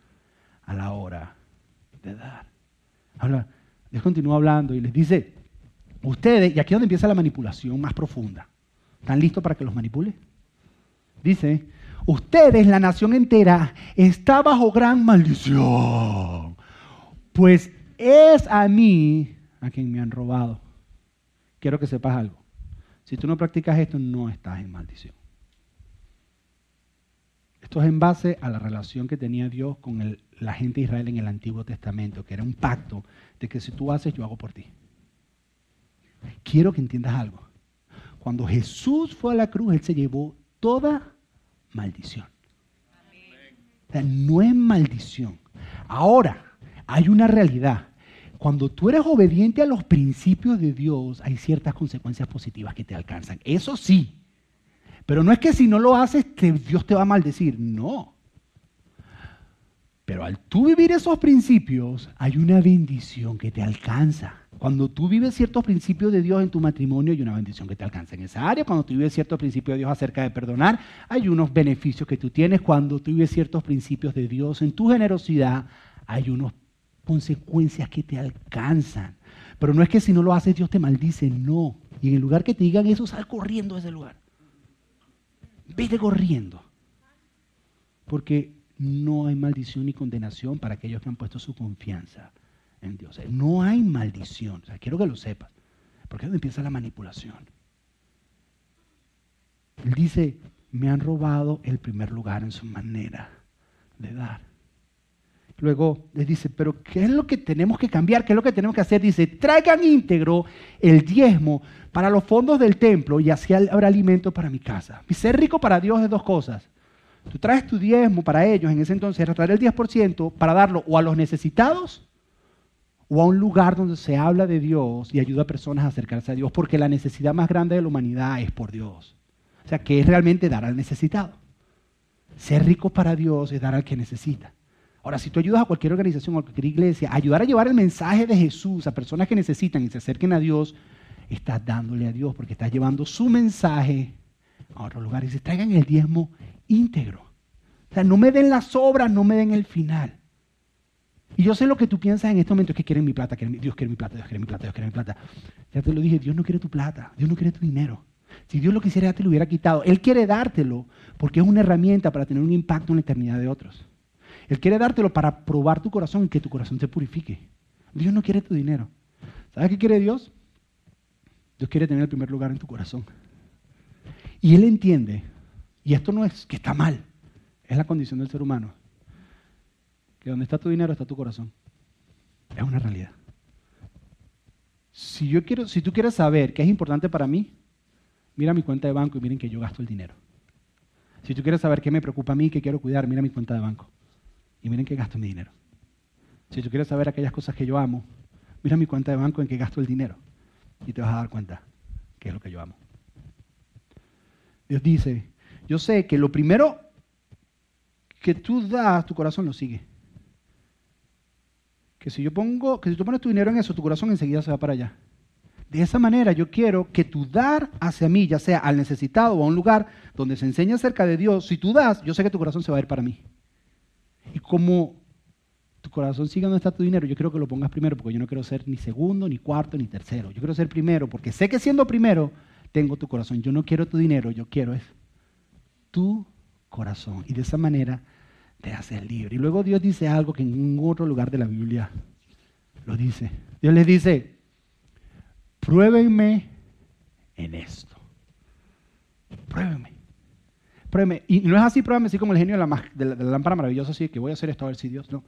a la hora de dar. Habla, Dios continúa hablando y les dice, ustedes, y aquí es donde empieza la manipulación más profunda. ¿Están listos para que los manipule? Dice, ustedes, la nación entera, está bajo gran maldición. Pues es a mí a quien me han robado. Quiero que sepas algo. Si tú no practicas esto, no estás en maldición. Esto es en base a la relación que tenía Dios con la gente de Israel en el Antiguo Testamento, que era un pacto de que si tú haces, yo hago por ti. Quiero que entiendas algo. Cuando Jesús fue a la cruz, Él se llevó toda maldición. O sea, no es maldición. Ahora, hay una realidad. Cuando tú eres obediente a los principios de Dios, hay ciertas consecuencias positivas que te alcanzan. Eso sí. Pero no es que si no lo haces, Dios te va a maldecir. No. Pero al tú vivir esos principios, hay una bendición que te alcanza. Cuando tú vives ciertos principios de Dios en tu matrimonio, hay una bendición que te alcanza en esa área. Cuando tú vives ciertos principios de Dios acerca de perdonar, hay unos beneficios que tú tienes. Cuando tú vives ciertos principios de Dios en tu generosidad, hay unas consecuencias que te alcanzan. Pero no es que si no lo haces Dios te maldice, no. Y en el lugar que te digan eso, sal corriendo a ese lugar. Vete corriendo. Porque no hay maldición ni condenación para aquellos que han puesto su confianza en Dios. No hay maldición. Quiero que lo sepas. Porque es donde empieza la manipulación. Él dice, me han robado el primer lugar en su manera de dar. Luego les dice, pero ¿qué es lo que tenemos que cambiar? ¿Qué es lo que tenemos que hacer? Dice, traigan íntegro el diezmo para los fondos del templo y así habrá alimento para mi casa. Y ser rico para Dios es dos cosas. Tú traes tu diezmo para ellos, en ese entonces traer el 10% para darlo o a los necesitados o a un lugar donde se habla de Dios y ayuda a personas a acercarse a Dios, porque la necesidad más grande de la humanidad es por Dios. O sea, que es realmente dar al necesitado. Ser rico para Dios es dar al que necesita. Ahora, si tú ayudas a cualquier organización o a cualquier iglesia, ayudar a llevar el mensaje de Jesús a personas que necesitan y se acerquen a Dios, estás dándole a Dios porque estás llevando su mensaje a otro lugar. Y se traigan el diezmo íntegro. O sea, no me den las obras, no me den el final. Y yo sé lo que tú piensas en este momento, es que quieren mi plata, Dios quiere mi plata, Dios quiere mi plata, Dios quiere mi plata. Ya te lo dije, Dios no quiere tu plata, Dios no quiere tu dinero. Si Dios lo quisiera, ya te lo hubiera quitado. Él quiere dártelo porque es una herramienta para tener un impacto en la eternidad de otros. Él quiere dártelo para probar tu corazón y que tu corazón te purifique. Dios no quiere tu dinero. ¿Sabes qué quiere Dios? Dios quiere tener el primer lugar en tu corazón. Y Él entiende, y esto no es que está mal, es la condición del ser humano, que donde está tu dinero está tu corazón. Es una realidad. Si, yo quiero, si tú quieres saber qué es importante para mí, mira mi cuenta de banco y miren que yo gasto el dinero. Si tú quieres saber qué me preocupa a mí, qué quiero cuidar, mira mi cuenta de banco y miren que gasto mi dinero. Si tú quieres saber aquellas cosas que yo amo, mira mi cuenta de banco en que gasto el dinero y te vas a dar cuenta que es lo que yo amo. Dios dice, yo sé que lo primero que tú das, tu corazón lo sigue. Que si yo pongo, que si tú pones tu dinero en eso, tu corazón enseguida se va para allá. De esa manera yo quiero que tu dar hacia mí, ya sea al necesitado o a un lugar donde se enseña acerca de Dios, si tú das, yo sé que tu corazón se va a ir para mí. Y como tu corazón sigue donde está tu dinero, yo quiero que lo pongas primero porque yo no quiero ser ni segundo, ni cuarto, ni tercero. Yo quiero ser primero porque sé que siendo primero tengo tu corazón. Yo no quiero tu dinero, yo quiero es tu corazón. Y de esa manera te haces libre. Y luego Dios dice algo que en ningún otro lugar de la Biblia lo dice. Dios les dice, pruébenme en esto. Pruébenme. Pruébenme. Y no es así, pruébenme así como el genio de la, de la, lámpara maravillosa, así que voy a hacer esto a ver si Dios no.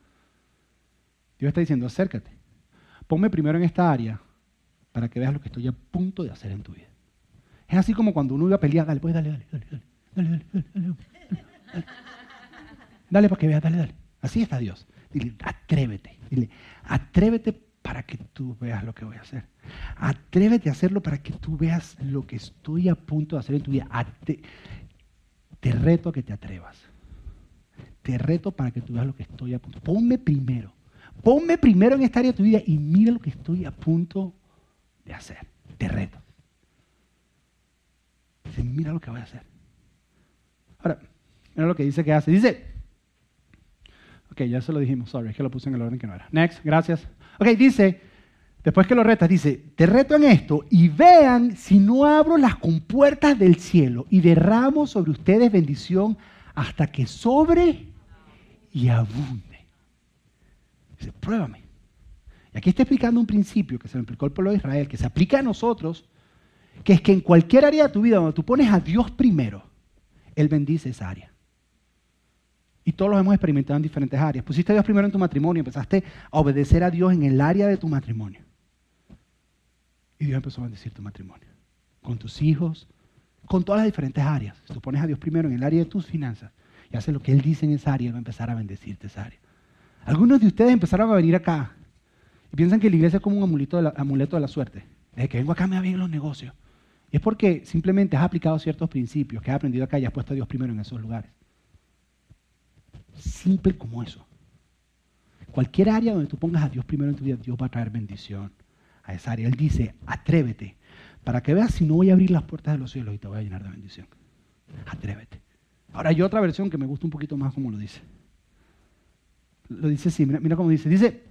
Dios está diciendo, acércate. Ponme primero en esta área para que veas lo que estoy a punto de hacer en tu vida. Es así como cuando uno iba a pelear, dale, pues dale, dale, dale, dale, dale, dale, dale, dale, dale, dale para que veas, dale, dale. Así está Dios. Dile, atrévete. Dile, atrévete para que tú veas lo que voy a hacer. Atrévete a hacerlo para que tú veas lo que estoy a punto de hacer en tu vida. Te reto a que te atrevas. Te reto para que tú veas lo que estoy a punto. Ponme primero. Ponme primero en esta área de tu vida y mira lo que estoy a punto de hacer. Te reto. Dice, mira lo que voy a hacer. Ahora, mira lo que dice que hace. Dice, ok, ya se lo dijimos, sorry, es que lo puse en el orden que no era. Next, gracias. Ok, dice, después que lo retas, dice, te reto en esto y vean si no abro las compuertas del cielo y derramo sobre ustedes bendición hasta que sobre y abunde. Dice, pruébame. Y aquí está explicando un principio que se lo explicó el pueblo de Israel, que se aplica a nosotros que es que en cualquier área de tu vida donde tú pones a Dios primero, Él bendice esa área. Y todos lo hemos experimentado en diferentes áreas. Pusiste a Dios primero en tu matrimonio, empezaste a obedecer a Dios en el área de tu matrimonio. Y Dios empezó a bendecir tu matrimonio. Con tus hijos, con todas las diferentes áreas. Si tú pones a Dios primero en el área de tus finanzas y haces lo que Él dice en esa área, Él va a empezar a bendecirte esa área. Algunos de ustedes empezaron a venir acá y piensan que la iglesia es como un amuleto de la, de suerte. Desde que vengo acá me va bien los negocios es porque simplemente has aplicado ciertos principios que has aprendido acá y has puesto a Dios primero en esos lugares. Simple como eso. Cualquier área donde tú pongas a Dios primero en tu vida, Dios va a traer bendición a esa área. Él dice, atrévete, para que veas si no voy a abrir las puertas de los cielos y te voy a llenar de bendición. Atrévete. Ahora hay otra versión que me gusta un poquito más como lo dice. Lo dice así, mira, mira cómo dice. Dice,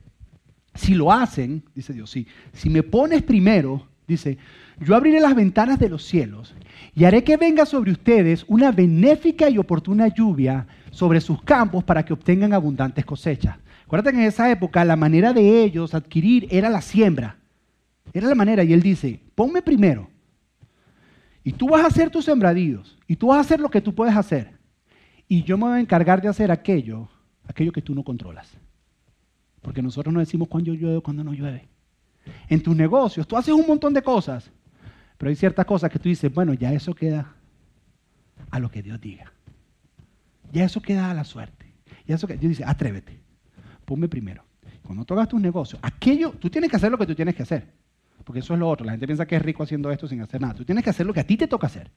si lo hacen, dice Dios, sí, si me pones primero, Dice, yo abriré las ventanas de los cielos y haré que venga sobre ustedes una benéfica y oportuna lluvia sobre sus campos para que obtengan abundantes cosechas. Acuérdate que en esa época la manera de ellos adquirir era la siembra. Era la manera. Y él dice, ponme primero. Y tú vas a hacer tus sembradíos. Y tú vas a hacer lo que tú puedes hacer. Y yo me voy a encargar de hacer aquello, aquello que tú no controlas. Porque nosotros no decimos cuándo llueve o cuándo no llueve en tus negocios, tú haces un montón de cosas, pero hay ciertas cosas que tú dices, bueno, ya eso queda a lo que Dios diga. Ya eso queda a la suerte. Ya eso que Dios dice, atrévete, ponme primero. Cuando tú hagas tus negocios, aquello, tú tienes que hacer lo que tú tienes que hacer. Porque eso es lo otro. La gente piensa que es rico haciendo esto sin hacer nada. Tú tienes que hacer lo que a ti te toca hacer.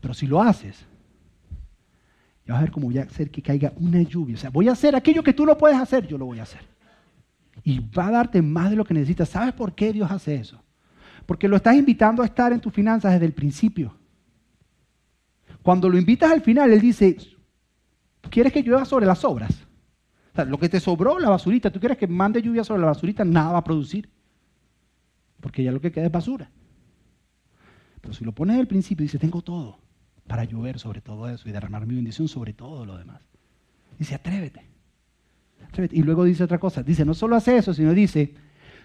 Pero si lo haces, ya vas a ver cómo voy a hacer que caiga una lluvia. O sea, voy a hacer aquello que tú no puedes hacer, yo lo voy a hacer y va a darte más de lo que necesitas. ¿Sabes por qué Dios hace eso? Porque lo estás invitando a estar en tus finanzas desde el principio. Cuando lo invitas al final, Él dice, ¿quieres que llueva sobre las obras? O sea, lo que te sobró, la basurita, ¿tú quieres que mande lluvia sobre la basurita? Nada va a producir. Porque ya lo que queda es basura. Pero si lo pones al principio, dice, tengo todo para llover sobre todo eso y derramar mi bendición sobre todo lo demás. Dice, atrévete. Y luego dice otra cosa, dice, no solo hace eso, sino dice,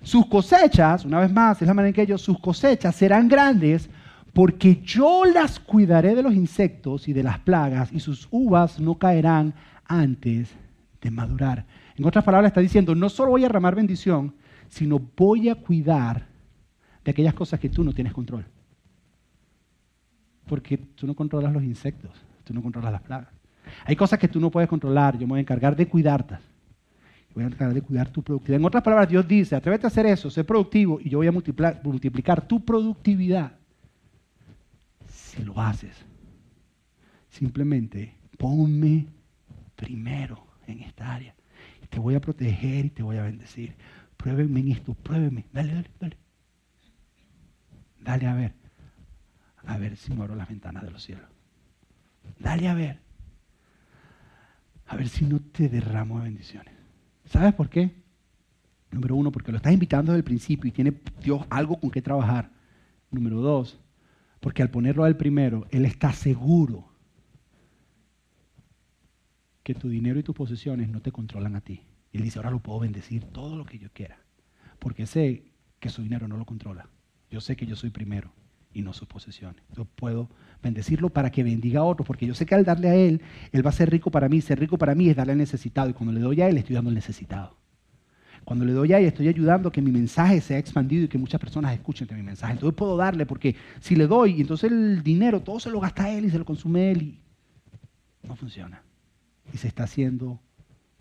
sus cosechas, una vez más, es la manera en que ellos, sus cosechas serán grandes porque yo las cuidaré de los insectos y de las plagas y sus uvas no caerán antes de madurar. En otras palabras está diciendo, no solo voy a ramar bendición, sino voy a cuidar de aquellas cosas que tú no tienes control. Porque tú no controlas los insectos, tú no controlas las plagas. Hay cosas que tú no puedes controlar, yo me voy a encargar de cuidarte voy a tratar de cuidar tu productividad. En otras palabras, Dios dice, atrévete a hacer eso, sé productivo y yo voy a multiplicar, tu productividad. Si lo haces, simplemente ponme primero en esta área. Te voy a proteger y te voy a bendecir. Pruébenme en esto, pruébenme. Dale, dale, dale. Dale a ver. A ver si me abro las ventanas de los cielos. Dale a ver. a ver si no te derramo de bendiciones. ¿Sabes por qué? Número uno, porque lo estás invitando desde el principio y tiene Dios algo con qué trabajar. Número dos, porque al ponerlo al primero, Él está seguro que tu dinero y tus posesiones no te controlan a ti. Él dice, ahora lo puedo bendecir todo lo que yo quiera, porque sé que su dinero no lo controla. Yo sé que yo soy primero y no sus posesiones. Yo puedo bendecirlo para que bendiga a otros, porque yo sé que al darle a Él, Él va a ser rico para mí. Ser rico para mí es darle al necesitado, y cuando le doy a Él, estoy dando al necesitado. Cuando le doy a Él, estoy ayudando a que mi mensaje sea expandido y que muchas personas escuchen de mi mensaje. Entonces puedo darle, porque si le doy, entonces el dinero todo se lo gasta Él y se lo consume Él, y no funciona. Y se está haciendo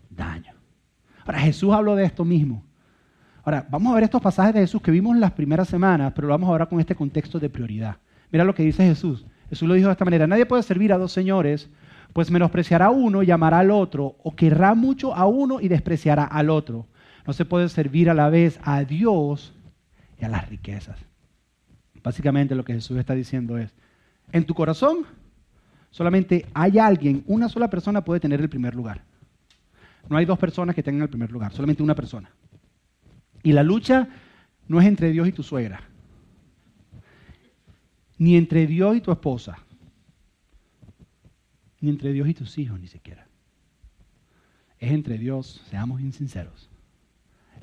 daño. Ahora, Jesús habló de esto mismo. Ahora, vamos a ver estos pasajes de Jesús que vimos las primeras semanas, pero lo vamos ahora con este contexto de prioridad. Mira lo que dice Jesús. Jesús lo dijo de esta manera, nadie puede servir a dos señores, pues menospreciará a uno y amará al otro, o querrá mucho a uno y despreciará al otro. No se puede servir a la vez a Dios y a las riquezas. Básicamente lo que Jesús está diciendo es, en tu corazón solamente hay alguien, una sola persona puede tener el primer lugar. No hay dos personas que tengan el primer lugar, solamente una persona. Y la lucha no es entre Dios y tu suegra, ni entre Dios y tu esposa, ni entre Dios y tus hijos ni siquiera. Es entre Dios, seamos insinceros,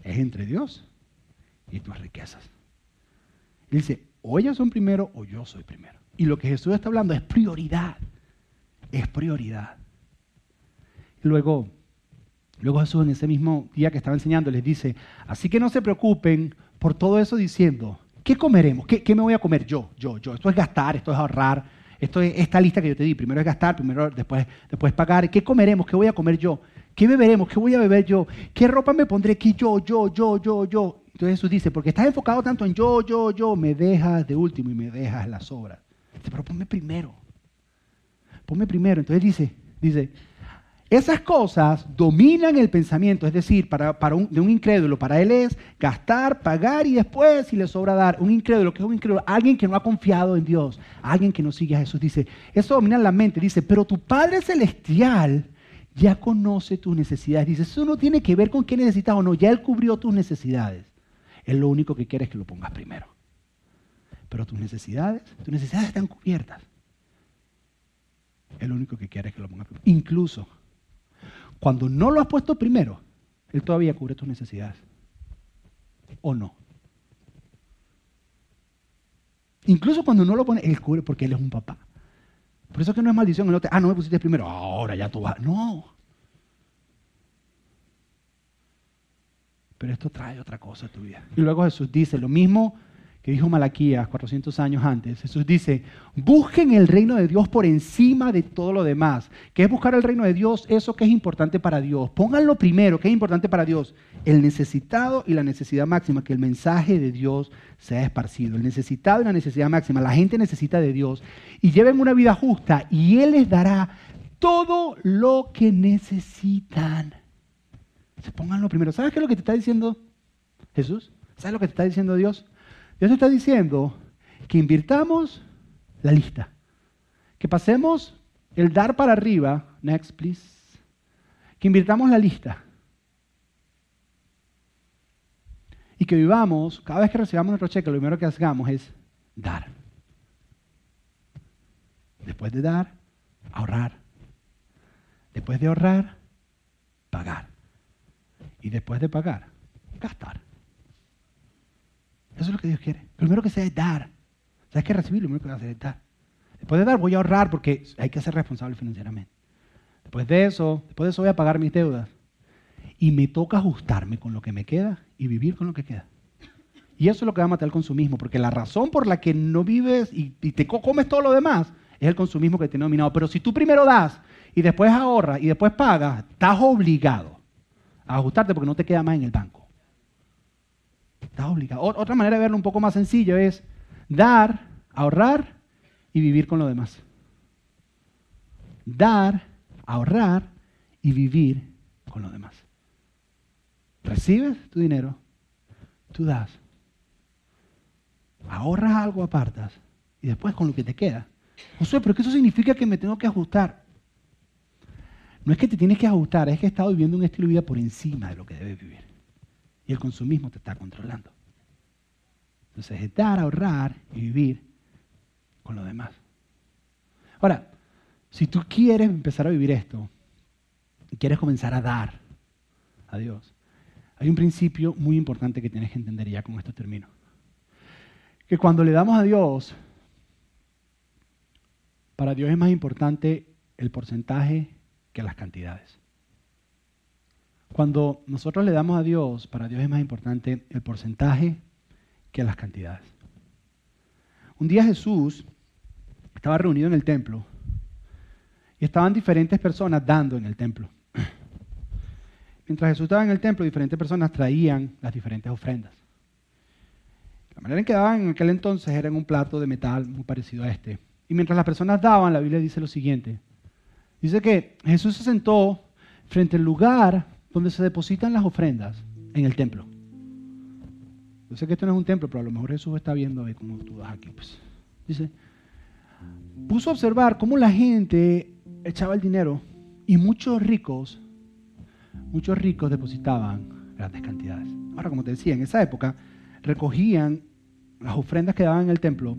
es entre Dios y tus riquezas. Dice, o ellos son primero o yo soy primero. Y lo que Jesús está hablando es prioridad, es prioridad. Luego, Luego Jesús en ese mismo día que estaba enseñando les dice, así que no se preocupen por todo eso diciendo, ¿qué comeremos? ¿Qué, me voy a comer yo? Yo, yo. Esto es gastar, esto es ahorrar, esto es esta lista que yo te di. Primero es gastar, primero después, después pagar. ¿Qué comeremos? ¿Qué voy a comer yo? ¿Qué beberemos? ¿Qué voy a beber yo? ¿Qué ropa me pondré aquí yo, yo, yo, yo, yo? Entonces Jesús dice, porque estás enfocado tanto en yo, yo, yo, me dejas de último y me dejas las sobras. pero ponme primero. Ponme primero. Entonces dice, dice, esas cosas dominan el pensamiento, es decir, para, un, de un incrédulo, para él es gastar, pagar y después, si le sobra dar, un incrédulo, que es un incrédulo, alguien que no ha confiado en Dios, alguien que no sigue a Jesús, dice, eso domina la mente, dice, pero tu Padre Celestial ya conoce tus necesidades, dice, eso no tiene que ver con qué necesitas o no, ya Él cubrió tus necesidades, Él lo único que quiere es que lo pongas primero, pero tus necesidades, tus necesidades están cubiertas, Él lo único que quiere es que lo pongas primero, incluso cuando no lo has puesto primero, Él todavía cubre tus necesidades. ¿O no? Incluso cuando no lo pone, Él cubre porque Él es un papá. Por eso que no es maldición. El ah, no me pusiste primero, ahora ya tú vas. No. Pero esto trae otra cosa a tu vida. Y luego Jesús dice lo mismo que dijo Malaquías 400 años antes. Jesús dice, busquen el reino de Dios por encima de todo lo demás. ¿Qué es buscar el reino de Dios? Eso que es importante para Dios. Pónganlo primero, ¿qué es importante para Dios? El necesitado y la necesidad máxima, que el mensaje de Dios sea esparcido. El necesitado y la necesidad máxima. La gente necesita de Dios. Y lleven una vida justa y Él les dará todo lo que necesitan. Pónganlo primero. ¿Sabes qué es lo que te está diciendo Jesús? ¿Sabes lo que te está diciendo Dios? Dios está diciendo que invirtamos la lista, que pasemos el dar para arriba, next please, que invirtamos la lista y que vivamos, cada vez que recibamos nuestro cheque, lo primero que hagamos es dar. Después de dar, ahorrar. Después de ahorrar, pagar. Y después de pagar, gastar. Eso es lo que Dios quiere. Lo primero que sea es dar. ¿Sabes qué recibir? Lo primero que va a hacer es dar. Después de dar voy a ahorrar porque hay que ser responsable financieramente. Después de eso, después de eso voy a pagar mis deudas. Y me toca ajustarme con lo que me queda y vivir con lo que queda. Y eso es lo que va a matar el consumismo, porque la razón por la que no vives y, te comes todo lo demás es el consumismo que te he nominado. Pero si tú primero das y después ahorras y después pagas, estás obligado a ajustarte porque no te queda más en el banco. Otra manera de verlo un poco más sencillo es dar, ahorrar y vivir con lo demás. Dar, ahorrar y vivir con lo demás. Recibes tu dinero, tú das. Ahorras algo, apartas y después con lo que te queda. José, pero ¿qué eso significa que me tengo que ajustar? No es que te tienes que ajustar, es que has estado viviendo un estilo de vida por encima de lo que debes vivir. Y el consumismo te está controlando. Entonces es dar, ahorrar y vivir con lo demás. Ahora, si tú quieres empezar a vivir esto, y quieres comenzar a dar a Dios, hay un principio muy importante que tienes que entender ya con esto termino. Que cuando le damos a Dios, para Dios es más importante el porcentaje que las cantidades. Cuando nosotros le damos a Dios, para Dios es más importante el porcentaje que las cantidades. Un día Jesús estaba reunido en el templo y estaban diferentes personas dando en el templo. (clears throat) Mientras Jesús estaba en el templo, diferentes personas traían las diferentes ofrendas. La manera en que daban en aquel entonces era en un plato de metal muy parecido a este. Y mientras las personas daban, la Biblia dice lo siguiente. Dice que Jesús se sentó frente al lugar donde se depositan las ofrendas en el templo. Yo sé que esto no es un templo, pero a lo mejor Jesús está viendo ahí como tú vas aquí. Pues. Dice, puso a observar cómo la gente echaba el dinero y muchos ricos, muchos ricos depositaban grandes cantidades. Ahora, como te decía, en esa época recogían las ofrendas que daban en el templo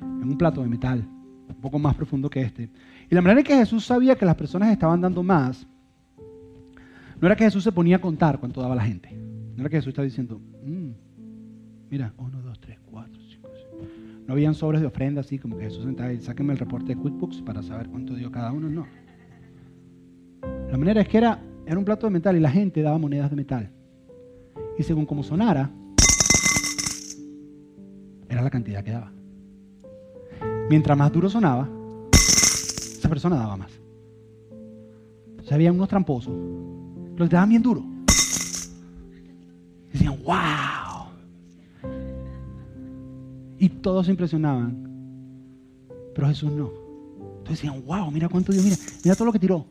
en un plato de metal, un poco más profundo que este. Y la manera en que Jesús sabía que las personas estaban dando más, no era que Jesús se ponía a contar cuánto daba la gente. No era que Jesús estaba diciendo, mm, mira, uno, dos, tres, cuatro, cinco, seis. No habían sobres de ofrenda así como que Jesús sentaba y sáquenme el reporte de QuickBooks para saber cuánto dio cada uno. No. La manera es que era, era un plato de metal y la gente daba monedas de metal. Y según como sonara, era la cantidad que daba. Mientras más duro sonaba, esa persona daba más. O sea, había unos tramposos, los daban bien duro. Decían, wow. Y todos se impresionaban. Pero Jesús no. Entonces decían, wow, mira cuánto dio, mira, mira todo lo que tiró.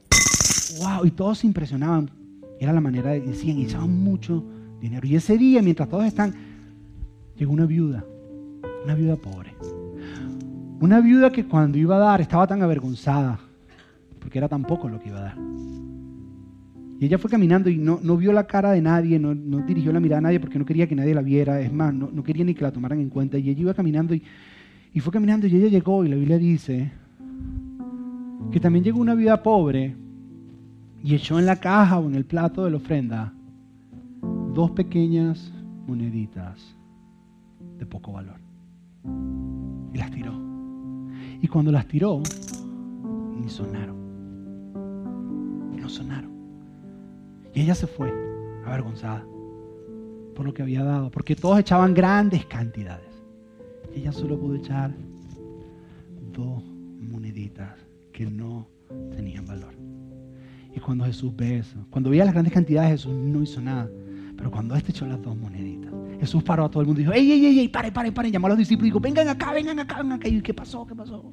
Wow, y todos se impresionaban. Era la manera de, decían, y echaban mucho dinero. Y ese día, mientras todos están, llegó una viuda, una viuda pobre. Una viuda que cuando iba a dar estaba tan avergonzada, porque era tan poco lo que iba a dar. Y ella fue caminando y no, no vio la cara de nadie, no, no, dirigió la mirada a nadie porque no quería que nadie la viera, es más, no, no quería ni que la tomaran en cuenta. Y ella iba caminando y, y fue caminando y ella llegó y la Biblia dice que también llegó una viuda pobre y echó en la caja o en el plato de la ofrenda dos pequeñas moneditas de poco valor. Y las tiró. Y cuando las tiró, ni sonaron. No sonaron. Y ella se fue, avergonzada, por lo que había dado, porque todos echaban grandes cantidades. Y ella solo pudo echar dos moneditas que no tenían valor. Y cuando Jesús ve eso, cuando veía las grandes cantidades, Jesús no hizo nada. Pero cuando este echó las dos moneditas, Jesús paró a todo el mundo y dijo, ¡ey, ey, ey, ey, pare, pare, pare! Llamó a los discípulos y dijo, vengan acá, vengan acá, vengan acá. ¿Y qué pasó? ¿Qué pasó?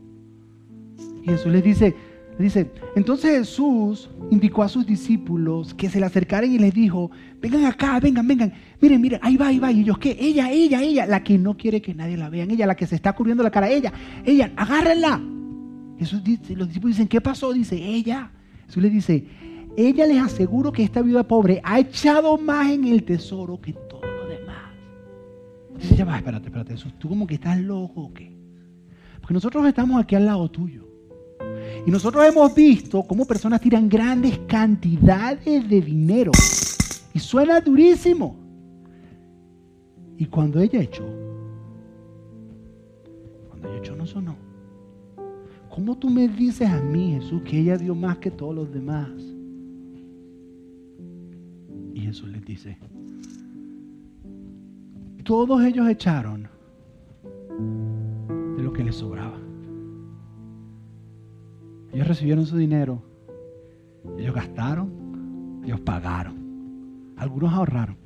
Y Jesús les dice, dice, entonces Jesús indicó a sus discípulos que se le acercaran y les dijo, vengan acá, vengan, vengan, miren, miren, ahí va, ahí va. Y ellos, ¿qué? Ella, ella, ella, la que no quiere que nadie la vean, ella, la que se está cubriendo la cara, ella, ella, agárrenla. Jesús dice, los discípulos dicen, ¿qué pasó? Dice, ella. Jesús les dice, ella les aseguro que esta viuda pobre ha echado más en el tesoro que Dice, ya va, espérate, espérate, Jesús, tú como que estás loco o qué? Porque nosotros estamos aquí al lado tuyo. Y nosotros hemos visto cómo personas tiran grandes cantidades de dinero. Y suena durísimo. Y cuando ella echó, cuando ella echó no sonó. ¿Cómo tú me dices a mí, Jesús, que ella dio más que todos los demás? Y Jesús les dice, todos ellos echaron de lo que les sobraba. Ellos recibieron su dinero, ellos gastaron, ellos pagaron, algunos ahorraron.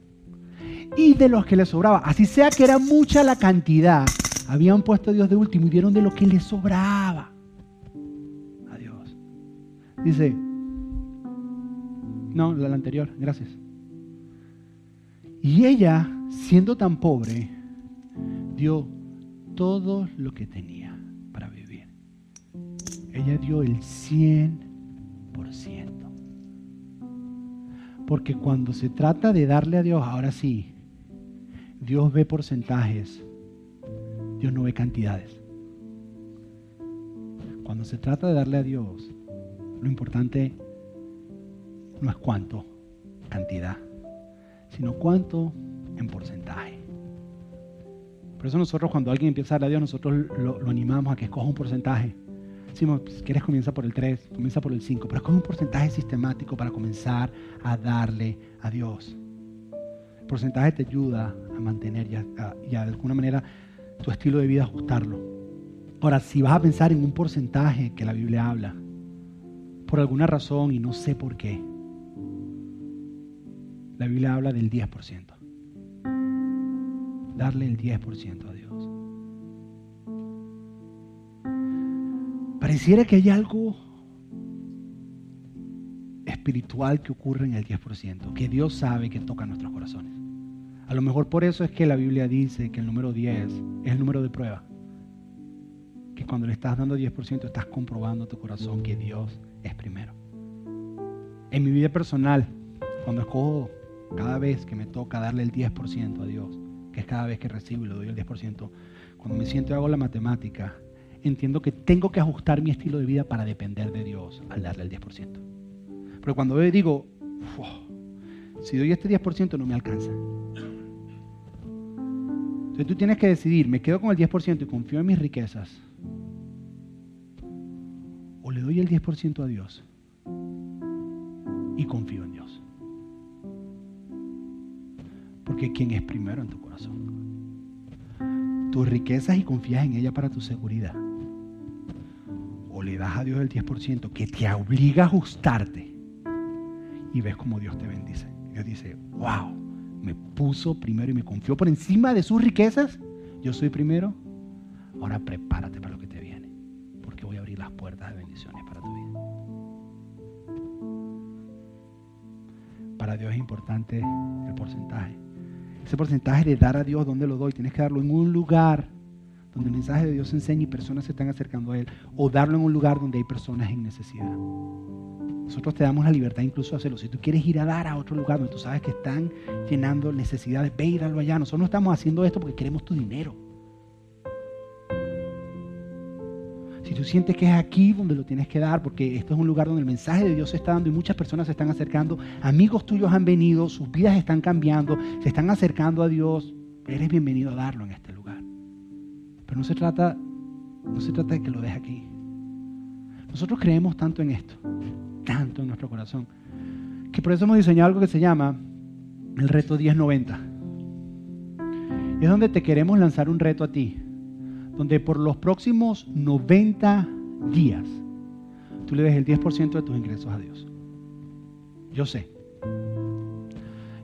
Y de los que les sobraba, así sea que era mucha la cantidad, habían puesto a Dios de último y dieron de lo que les sobraba a Dios. Dice, no, la anterior, gracias. Y ella siendo tan pobre, dio todo lo que tenía. Ella dio el 100%. 10%. Porque cuando se trata de darle a Dios, ahora sí, Dios ve porcentajes, Dios no ve cantidades. Cuando se trata de darle a Dios, lo importante no es cuánto, cantidad, sino cuánto en porcentaje. Por eso nosotros cuando alguien empieza a darle a Dios, nosotros lo, animamos a que escoja un porcentaje. Si quieres comienza por el 3, comienza por el 5, pero escoge un porcentaje sistemático para comenzar a darle a Dios. El porcentaje te ayuda a mantener y, y de alguna manera tu estilo de vida ajustarlo. Ahora, si vas a pensar en un porcentaje que la Biblia habla, por alguna razón y no sé por qué, la Biblia habla del 10%. Darle el 10% a Dios. Pareciera que hay algo espiritual que ocurre en el 10%, que Dios sabe que toca nuestros corazones. A lo mejor por eso es que la Biblia dice que el número 10 es el número de prueba. Que cuando le estás dando 10% estás comprobando tu corazón que Dios es primero. En mi vida personal, cuando escojo cada vez que me toca darle el 10% a Dios, que es cada vez que recibo y le doy el 10%, cuando me siento y hago la matemática, entiendo que tengo que ajustar mi estilo de vida para depender de Dios al darle el 10%. Pero cuando digo, si doy este 10% no me alcanza. Entonces tú tienes que decidir, ¿me quedo con el 10% y confío en mis riquezas? ¿O le doy el 10% a Dios y confío en Dios? Porque ¿quién es primero en tu corazón? Tus riquezas y confías en ella para tu seguridad. Le das a Dios el 10% que te obliga a ajustarte y ves cómo Dios te bendice. Dios dice, wow, me puso primero y me confió por encima de sus riquezas. Yo soy primero. Ahora prepárate para lo que te viene, porque voy a abrir las puertas de bendiciones para tu vida. Para Dios es importante el porcentaje. Ese porcentaje de dar a Dios, ¿dónde lo doy? Tienes que darlo en un lugar donde el mensaje de Dios se enseña y personas se están acercando a Él. O darlo en un lugar donde hay personas en necesidad. Nosotros te damos la libertad incluso de hacerlo. Si tú quieres ir a dar a otro lugar donde tú sabes que están llenando necesidades, ve y darlo allá. Nosotros no estamos haciendo esto porque queremos tu dinero. Si tú sientes que es aquí donde lo tienes que dar, porque esto es un lugar donde el mensaje de Dios se está dando y muchas personas se están acercando, amigos tuyos han venido, sus vidas están cambiando, se están acercando a Dios, eres bienvenido a darlo en este lugar. No se trata, no se trata de que lo dejes aquí. Nosotros creemos tanto en esto, tanto en nuestro corazón, que por eso hemos diseñado algo que se llama el reto 1090. Es donde te queremos lanzar un reto a ti donde por los próximos 90 días tú le des el 10% de tus ingresos a Dios. Yo sé.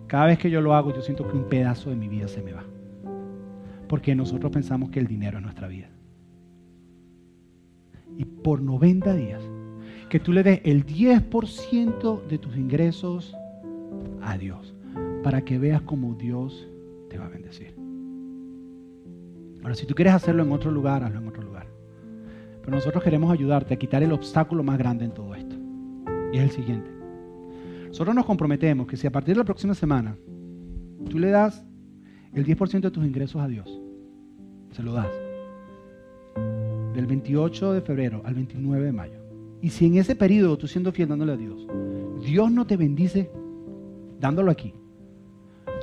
Cada vez que yo lo hago, yo siento que un pedazo de mi vida se me va. Porque nosotros pensamos que el dinero es nuestra vida. Y por 90 días, que tú le des el 10% de tus ingresos a Dios, para que veas cómo Dios te va a bendecir. Ahora, si tú quieres hacerlo en otro lugar, hazlo en otro lugar. Pero nosotros queremos ayudarte a quitar el obstáculo más grande en todo esto. Y es el siguiente. Nosotros nos comprometemos que si a partir de la próxima semana tú le das el 10% de tus ingresos a Dios, se lo das. Del 28 de febrero al 29 de mayo. Y si en ese periodo tú siendo fiel dándole a Dios, Dios no te bendice dándolo aquí,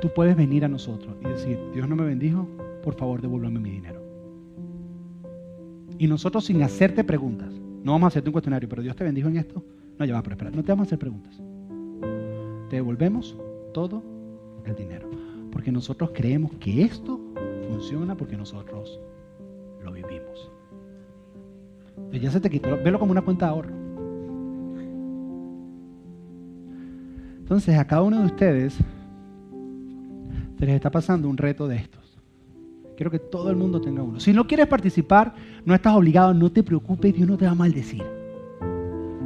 tú puedes venir a nosotros y decir, Dios no me bendijo, por favor devuélveme mi dinero. Y nosotros sin hacerte preguntas, no vamos a hacerte un cuestionario, pero Dios te bendijo en esto. No, ya va, espera, no te vamos a hacer preguntas. Te devolvemos todo el dinero. Porque nosotros creemos que esto funciona porque nosotros lo vivimos. Pues ya se te quitó, velo como una cuenta de ahorro. Entonces, a cada uno de ustedes se les está pasando un reto de estos. Quiero que todo el mundo tenga uno. Si no quieres participar, no estás obligado, no te preocupes, Dios no te va a maldecir.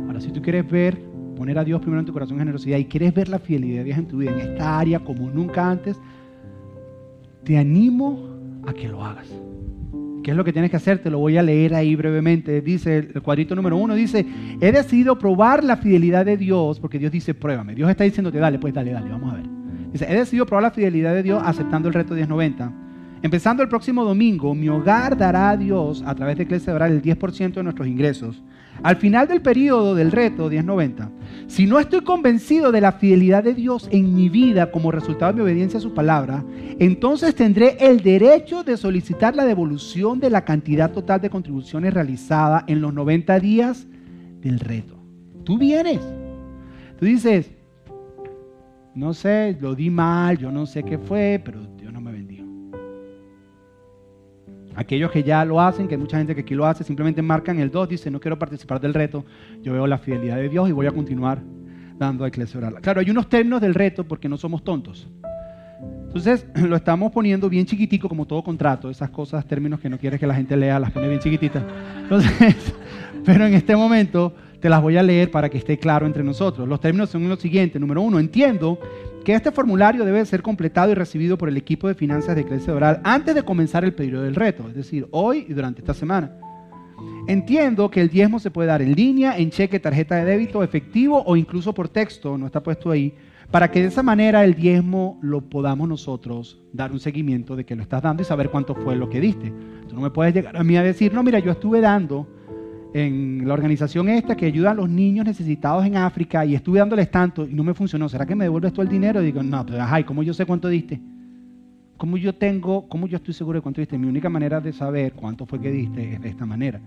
Ahora, si tú quieres ver, poner a Dios primero en tu corazón generosidad y quieres ver la fidelidad de Dios en tu vida, en esta área como nunca antes, te animo a que lo hagas. ¿Qué es lo que tienes que hacer? Te lo voy a leer ahí brevemente. Dice el cuadrito número uno, dice, he decidido probar la fidelidad de Dios, porque Dios dice, pruébame. Dios está diciéndote, dale, pues dale, dale, vamos a ver. Dice, he decidido probar la fidelidad de Dios aceptando el reto 1090. Empezando el próximo domingo, mi hogar dará a Dios, a través de Iglesia Oral, el 10% de nuestros ingresos. Al final del periodo del reto 1090, si no estoy convencido de la fidelidad de Dios en mi vida como resultado de mi obediencia a su palabra, entonces tendré el derecho de solicitar la devolución de la cantidad total de contribuciones realizada en los 90 días del reto. Tú vienes. Tú dices, no sé, lo di mal, yo no sé qué fue, pero Aquellos que ya lo hacen, que hay mucha gente que aquí lo hace, simplemente marcan el 2, dice, no quiero participar del reto, yo veo la fidelidad de Dios y voy a continuar dando a Iglesia Oral. Claro, hay unos términos del reto porque no somos tontos. Entonces, (clears throat) lo estamos poniendo bien chiquitico como todo contrato, esas cosas, términos que no quieres que la gente lea, las pone bien chiquititas. Entonces, (laughs) pero en este momento te las voy a leer para que esté claro entre nosotros. Los términos son los siguientes. Número uno, entiendo que este formulario debe ser completado y recibido por el equipo de finanzas de Iglesia Oral antes de comenzar el periodo del reto, es decir, hoy y durante esta semana. Entiendo que el diezmo se puede dar en línea, en cheque, tarjeta de débito, efectivo o incluso por texto, no está puesto ahí, para que de esa manera el diezmo lo podamos nosotros dar un seguimiento de que lo estás dando y saber cuánto fue lo que diste. Tú no me puedes llegar a mí a decir, no, mira, yo estuve dando en la organización esta que ayuda a los niños necesitados en África y estuve dándoles tanto y no me funcionó. ¿Será que me devuelves todo el dinero? Y digo, no, pero ajá, cómo yo sé cuánto diste? ¿Cómo yo tengo, cómo yo estoy seguro de cuánto diste? Mi única manera de saber cuánto fue que diste es de esta manera.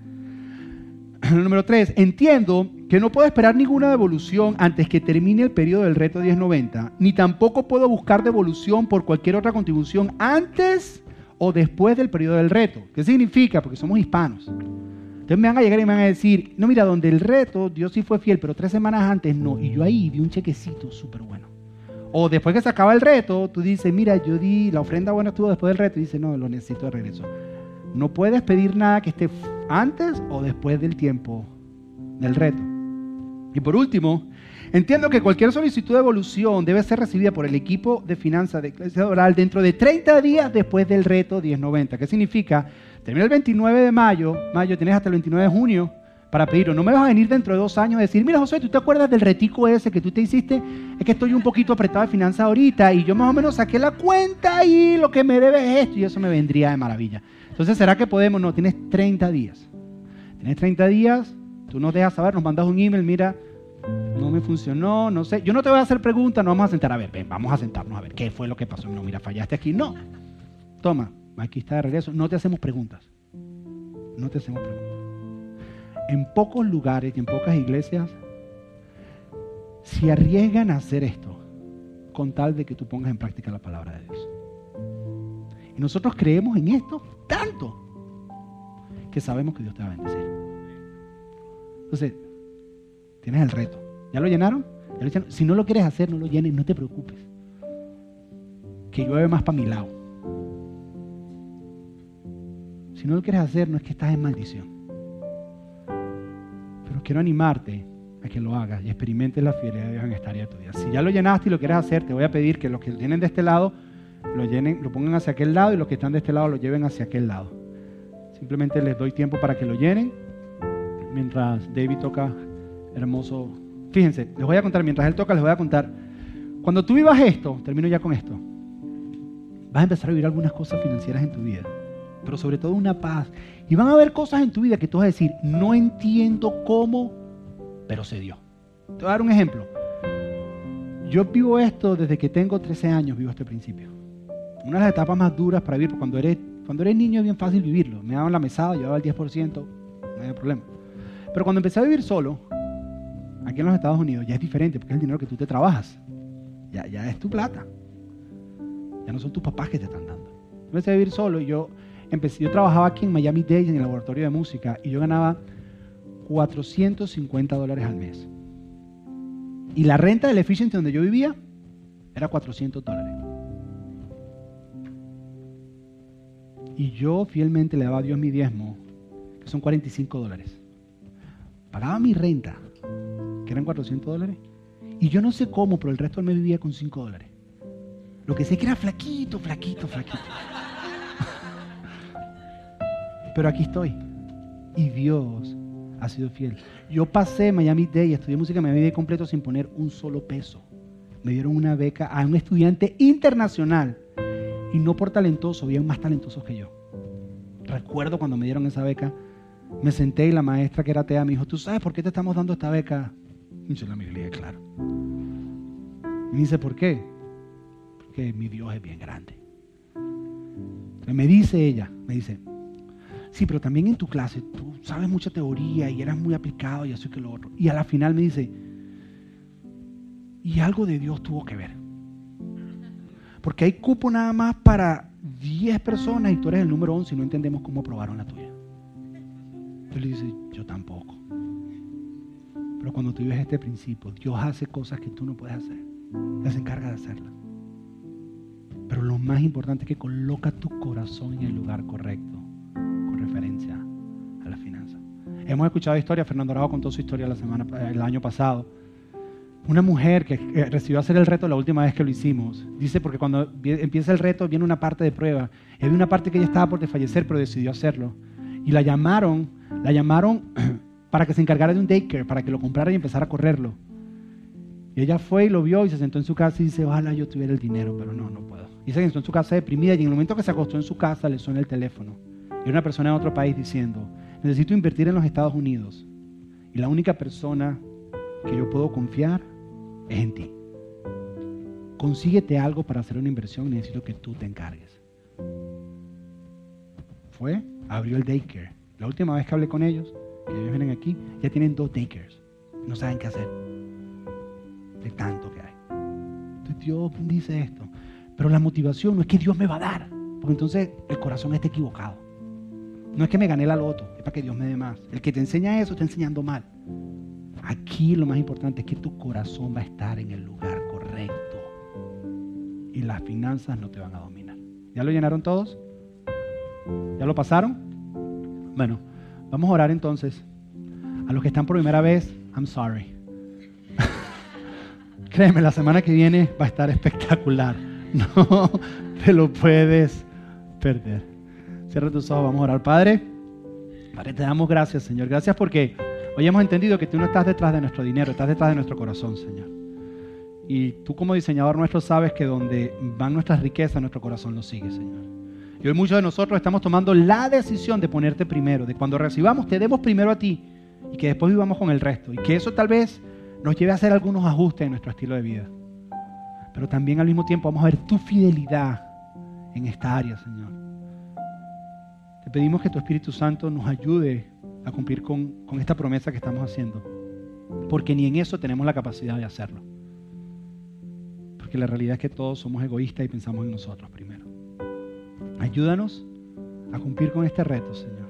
(clears throat) Número tres, entiendo que no puedo esperar ninguna devolución antes que termine el periodo del reto 1090, ni tampoco puedo buscar devolución por cualquier otra contribución antes o después del periodo del reto. ¿Qué significa? Porque somos hispanos. Entonces me van a llegar y me van a decir, no, mira, donde el reto, Dios sí fue fiel, pero tres semanas antes no. Y yo ahí vi un chequecito súper bueno. O después que se acaba el reto, tú dices, mira, yo di, la ofrenda buena estuvo después del reto. Y dice, no, lo necesito de regreso. No puedes pedir nada que esté antes o después del tiempo del reto. Y por último, entiendo que cualquier solicitud de evolución debe ser recibida por el equipo de finanzas de Iglesia Oral dentro de 30 días después del reto 1090. ¿Qué significa? Termina el 29 de mayo, mayo tienes hasta el 29 de junio para pedirlo. No me vas a venir dentro de dos años a decir, mira José, ¿tú te acuerdas del retico ese que tú te hiciste? Es que estoy un poquito apretado de finanzas ahorita y yo más o menos saqué la cuenta y lo que me debe es esto y eso me vendría de maravilla. Entonces, ¿será que podemos? No, tienes 30 días. Tienes 30 días, tú nos dejas saber, nos mandas un email, mira, no me funcionó, no sé. Yo no te voy a hacer preguntas, no vamos a sentar a ver, ven, vamos a sentarnos a ver qué fue lo que pasó. No, mira, fallaste aquí. No. Toma, aquí está de regreso, no te hacemos preguntas. No te hacemos preguntas. En pocos lugares y en pocas iglesias se arriesgan a hacer esto con tal de que tú pongas en práctica la palabra de Dios. Y nosotros creemos en esto tanto que sabemos que Dios te va a bendecir. Entonces, tienes el reto. ¿Ya lo llenaron? Si no lo quieres hacer, no lo llenes, no te preocupes. Que llueve más para mi lado. Si no lo quieres hacer, no es que estás en maldición. Pero quiero animarte a que lo hagas y experimentes la fidelidad de Dios en esta área de tu vida. Si ya lo llenaste y lo quieres hacer, te voy a pedir que los que tienen de este lado lo llenen, lo pongan hacia aquel lado y los que están de este lado lo lleven hacia aquel lado. Simplemente les doy tiempo para que lo llenen mientras David toca hermoso. Fíjense, les voy a contar, mientras él toca, les voy a contar. Cuando tú vivas esto, termino ya con esto, vas a empezar a vivir algunas cosas financieras en tu vida pero sobre todo una paz. Y van a haber cosas en tu vida que tú vas a decir, no entiendo cómo, pero se dio. Te voy a dar un ejemplo. Yo vivo esto desde que tengo 13 años, vivo este principio. Una de las etapas más duras para vivir, cuando eres, cuando eres niño es bien fácil vivirlo. Me daban la mesada, llevaba el 10%, no había problema. Pero cuando empecé a vivir solo, aquí en los Estados Unidos, ya es diferente, porque es el dinero que tú te trabajas. Ya, ya es tu plata. Ya no son tus papás que te están dando. Empecé a vivir solo y yo yo trabajaba aquí en Miami Dade en el laboratorio de música y yo ganaba 450 dólares al mes. Y la renta del Efficiency donde yo vivía era 400 dólares. Y yo fielmente le daba a Dios mi diezmo, que son 45 dólares. Pagaba mi renta, que eran 400 dólares. Y yo no sé cómo, pero el resto del mes vivía con 5 dólares. Lo que sé que era flaquito, flaquito, flaquito. Pero aquí estoy. Y Dios ha sido fiel. Yo pasé Miami Day, estudié música en Miami Day completo sin poner un solo peso. Me dieron una beca a un estudiante internacional. Y no por talentoso, había más talentosos que yo. Recuerdo cuando me dieron esa beca, me senté y la maestra que era TEA me dijo, ¿tú sabes por qué te estamos dando esta beca? Y yo la miré claro. Y me dice, ¿por qué? Porque mi Dios es bien grande. me dice ella, me dice, sí, pero también en tu clase tú sabes mucha teoría y eras muy aplicado y y que lo otro. Y a la final me dice, y algo de Dios tuvo que ver. Porque hay cupo nada más para 10 personas y tú eres el número 11 y no entendemos cómo aprobaron la tuya. Entonces le dice, yo tampoco. Pero cuando tú vives este principio, Dios hace cosas que tú no puedes hacer. Él se encarga de hacerlas. Pero lo más importante es que coloca tu corazón en el lugar correcto a la finanza. Hemos escuchado historias, Fernando Araujo contó su historia la semana, el año pasado. Una mujer que recibió hacer el reto la última vez que lo hicimos, dice porque cuando empieza el reto viene una parte de prueba. Había una parte que ella estaba por desfallecer, pero decidió hacerlo. Y la llamaron, la llamaron (clears throat) para que se encargara de un daycare, para que lo comprara y empezara a correrlo. Y ella fue y lo vio y se sentó en su casa y dice, ojalá yo tuviera el dinero, pero no, no puedo. Y se sentó en su casa deprimida y en el momento que se acostó en su casa le suena el teléfono. Y una persona en otro país diciendo, necesito invertir en los Estados Unidos. Y la única persona que yo puedo confiar es en ti. Consíguete algo para hacer una inversión, necesito que tú te encargues. Fue, abrió el daycare. La última vez que hablé con ellos, que ellos vienen aquí, ya tienen dos daycares. No saben qué hacer. De tanto que hay. Entonces Dios dice esto. Pero la motivación no es que Dios me va a dar. Porque entonces el corazón está equivocado. No es que me gané la loto, es para que Dios me dé más. El que te enseña eso está enseñando mal. Aquí lo más importante es que tu corazón va a estar en el lugar correcto. Y las finanzas no te van a dominar. ¿Ya lo llenaron todos? ¿Ya lo pasaron? Bueno, vamos a orar entonces. A los que están por primera vez, I'm sorry. (laughs) Créeme, la semana que viene va a estar espectacular. (laughs) No te lo puedes perder. Cierra tus ojos, vamos a orar. Padre, Padre, te damos gracias, Señor. Gracias porque hoy hemos entendido que tú no estás detrás de nuestro dinero, estás detrás de nuestro corazón, Señor. Y tú como diseñador nuestro sabes que donde van nuestras riquezas, nuestro corazón lo sigue, Señor. Y hoy muchos de nosotros estamos tomando la decisión de ponerte primero, de cuando recibamos te demos primero a ti y que después vivamos con el resto. Y que eso tal vez nos lleve a hacer algunos ajustes en nuestro estilo de vida. Pero también al mismo tiempo vamos a ver tu fidelidad en esta área, Señor. Pedimos que tu Espíritu Santo nos ayude a cumplir con, con esta promesa que estamos haciendo. Porque ni en eso tenemos la capacidad de hacerlo. Porque la realidad es que todos somos egoístas y pensamos en nosotros primero. Ayúdanos a cumplir con este reto, Señor.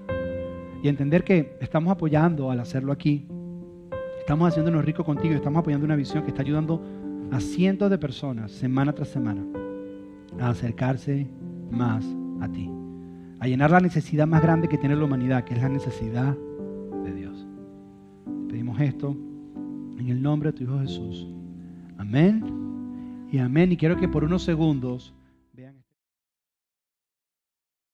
Y entender que estamos apoyando al hacerlo aquí. Estamos haciéndonos ricos contigo estamos apoyando una visión que está ayudando a cientos de personas semana tras semana a acercarse más a ti. A llenar la necesidad más grande que tiene la humanidad, que es la necesidad de Dios. Pedimos esto en el nombre de tu Hijo Jesús. Amén y amén. Y quiero que por unos segundos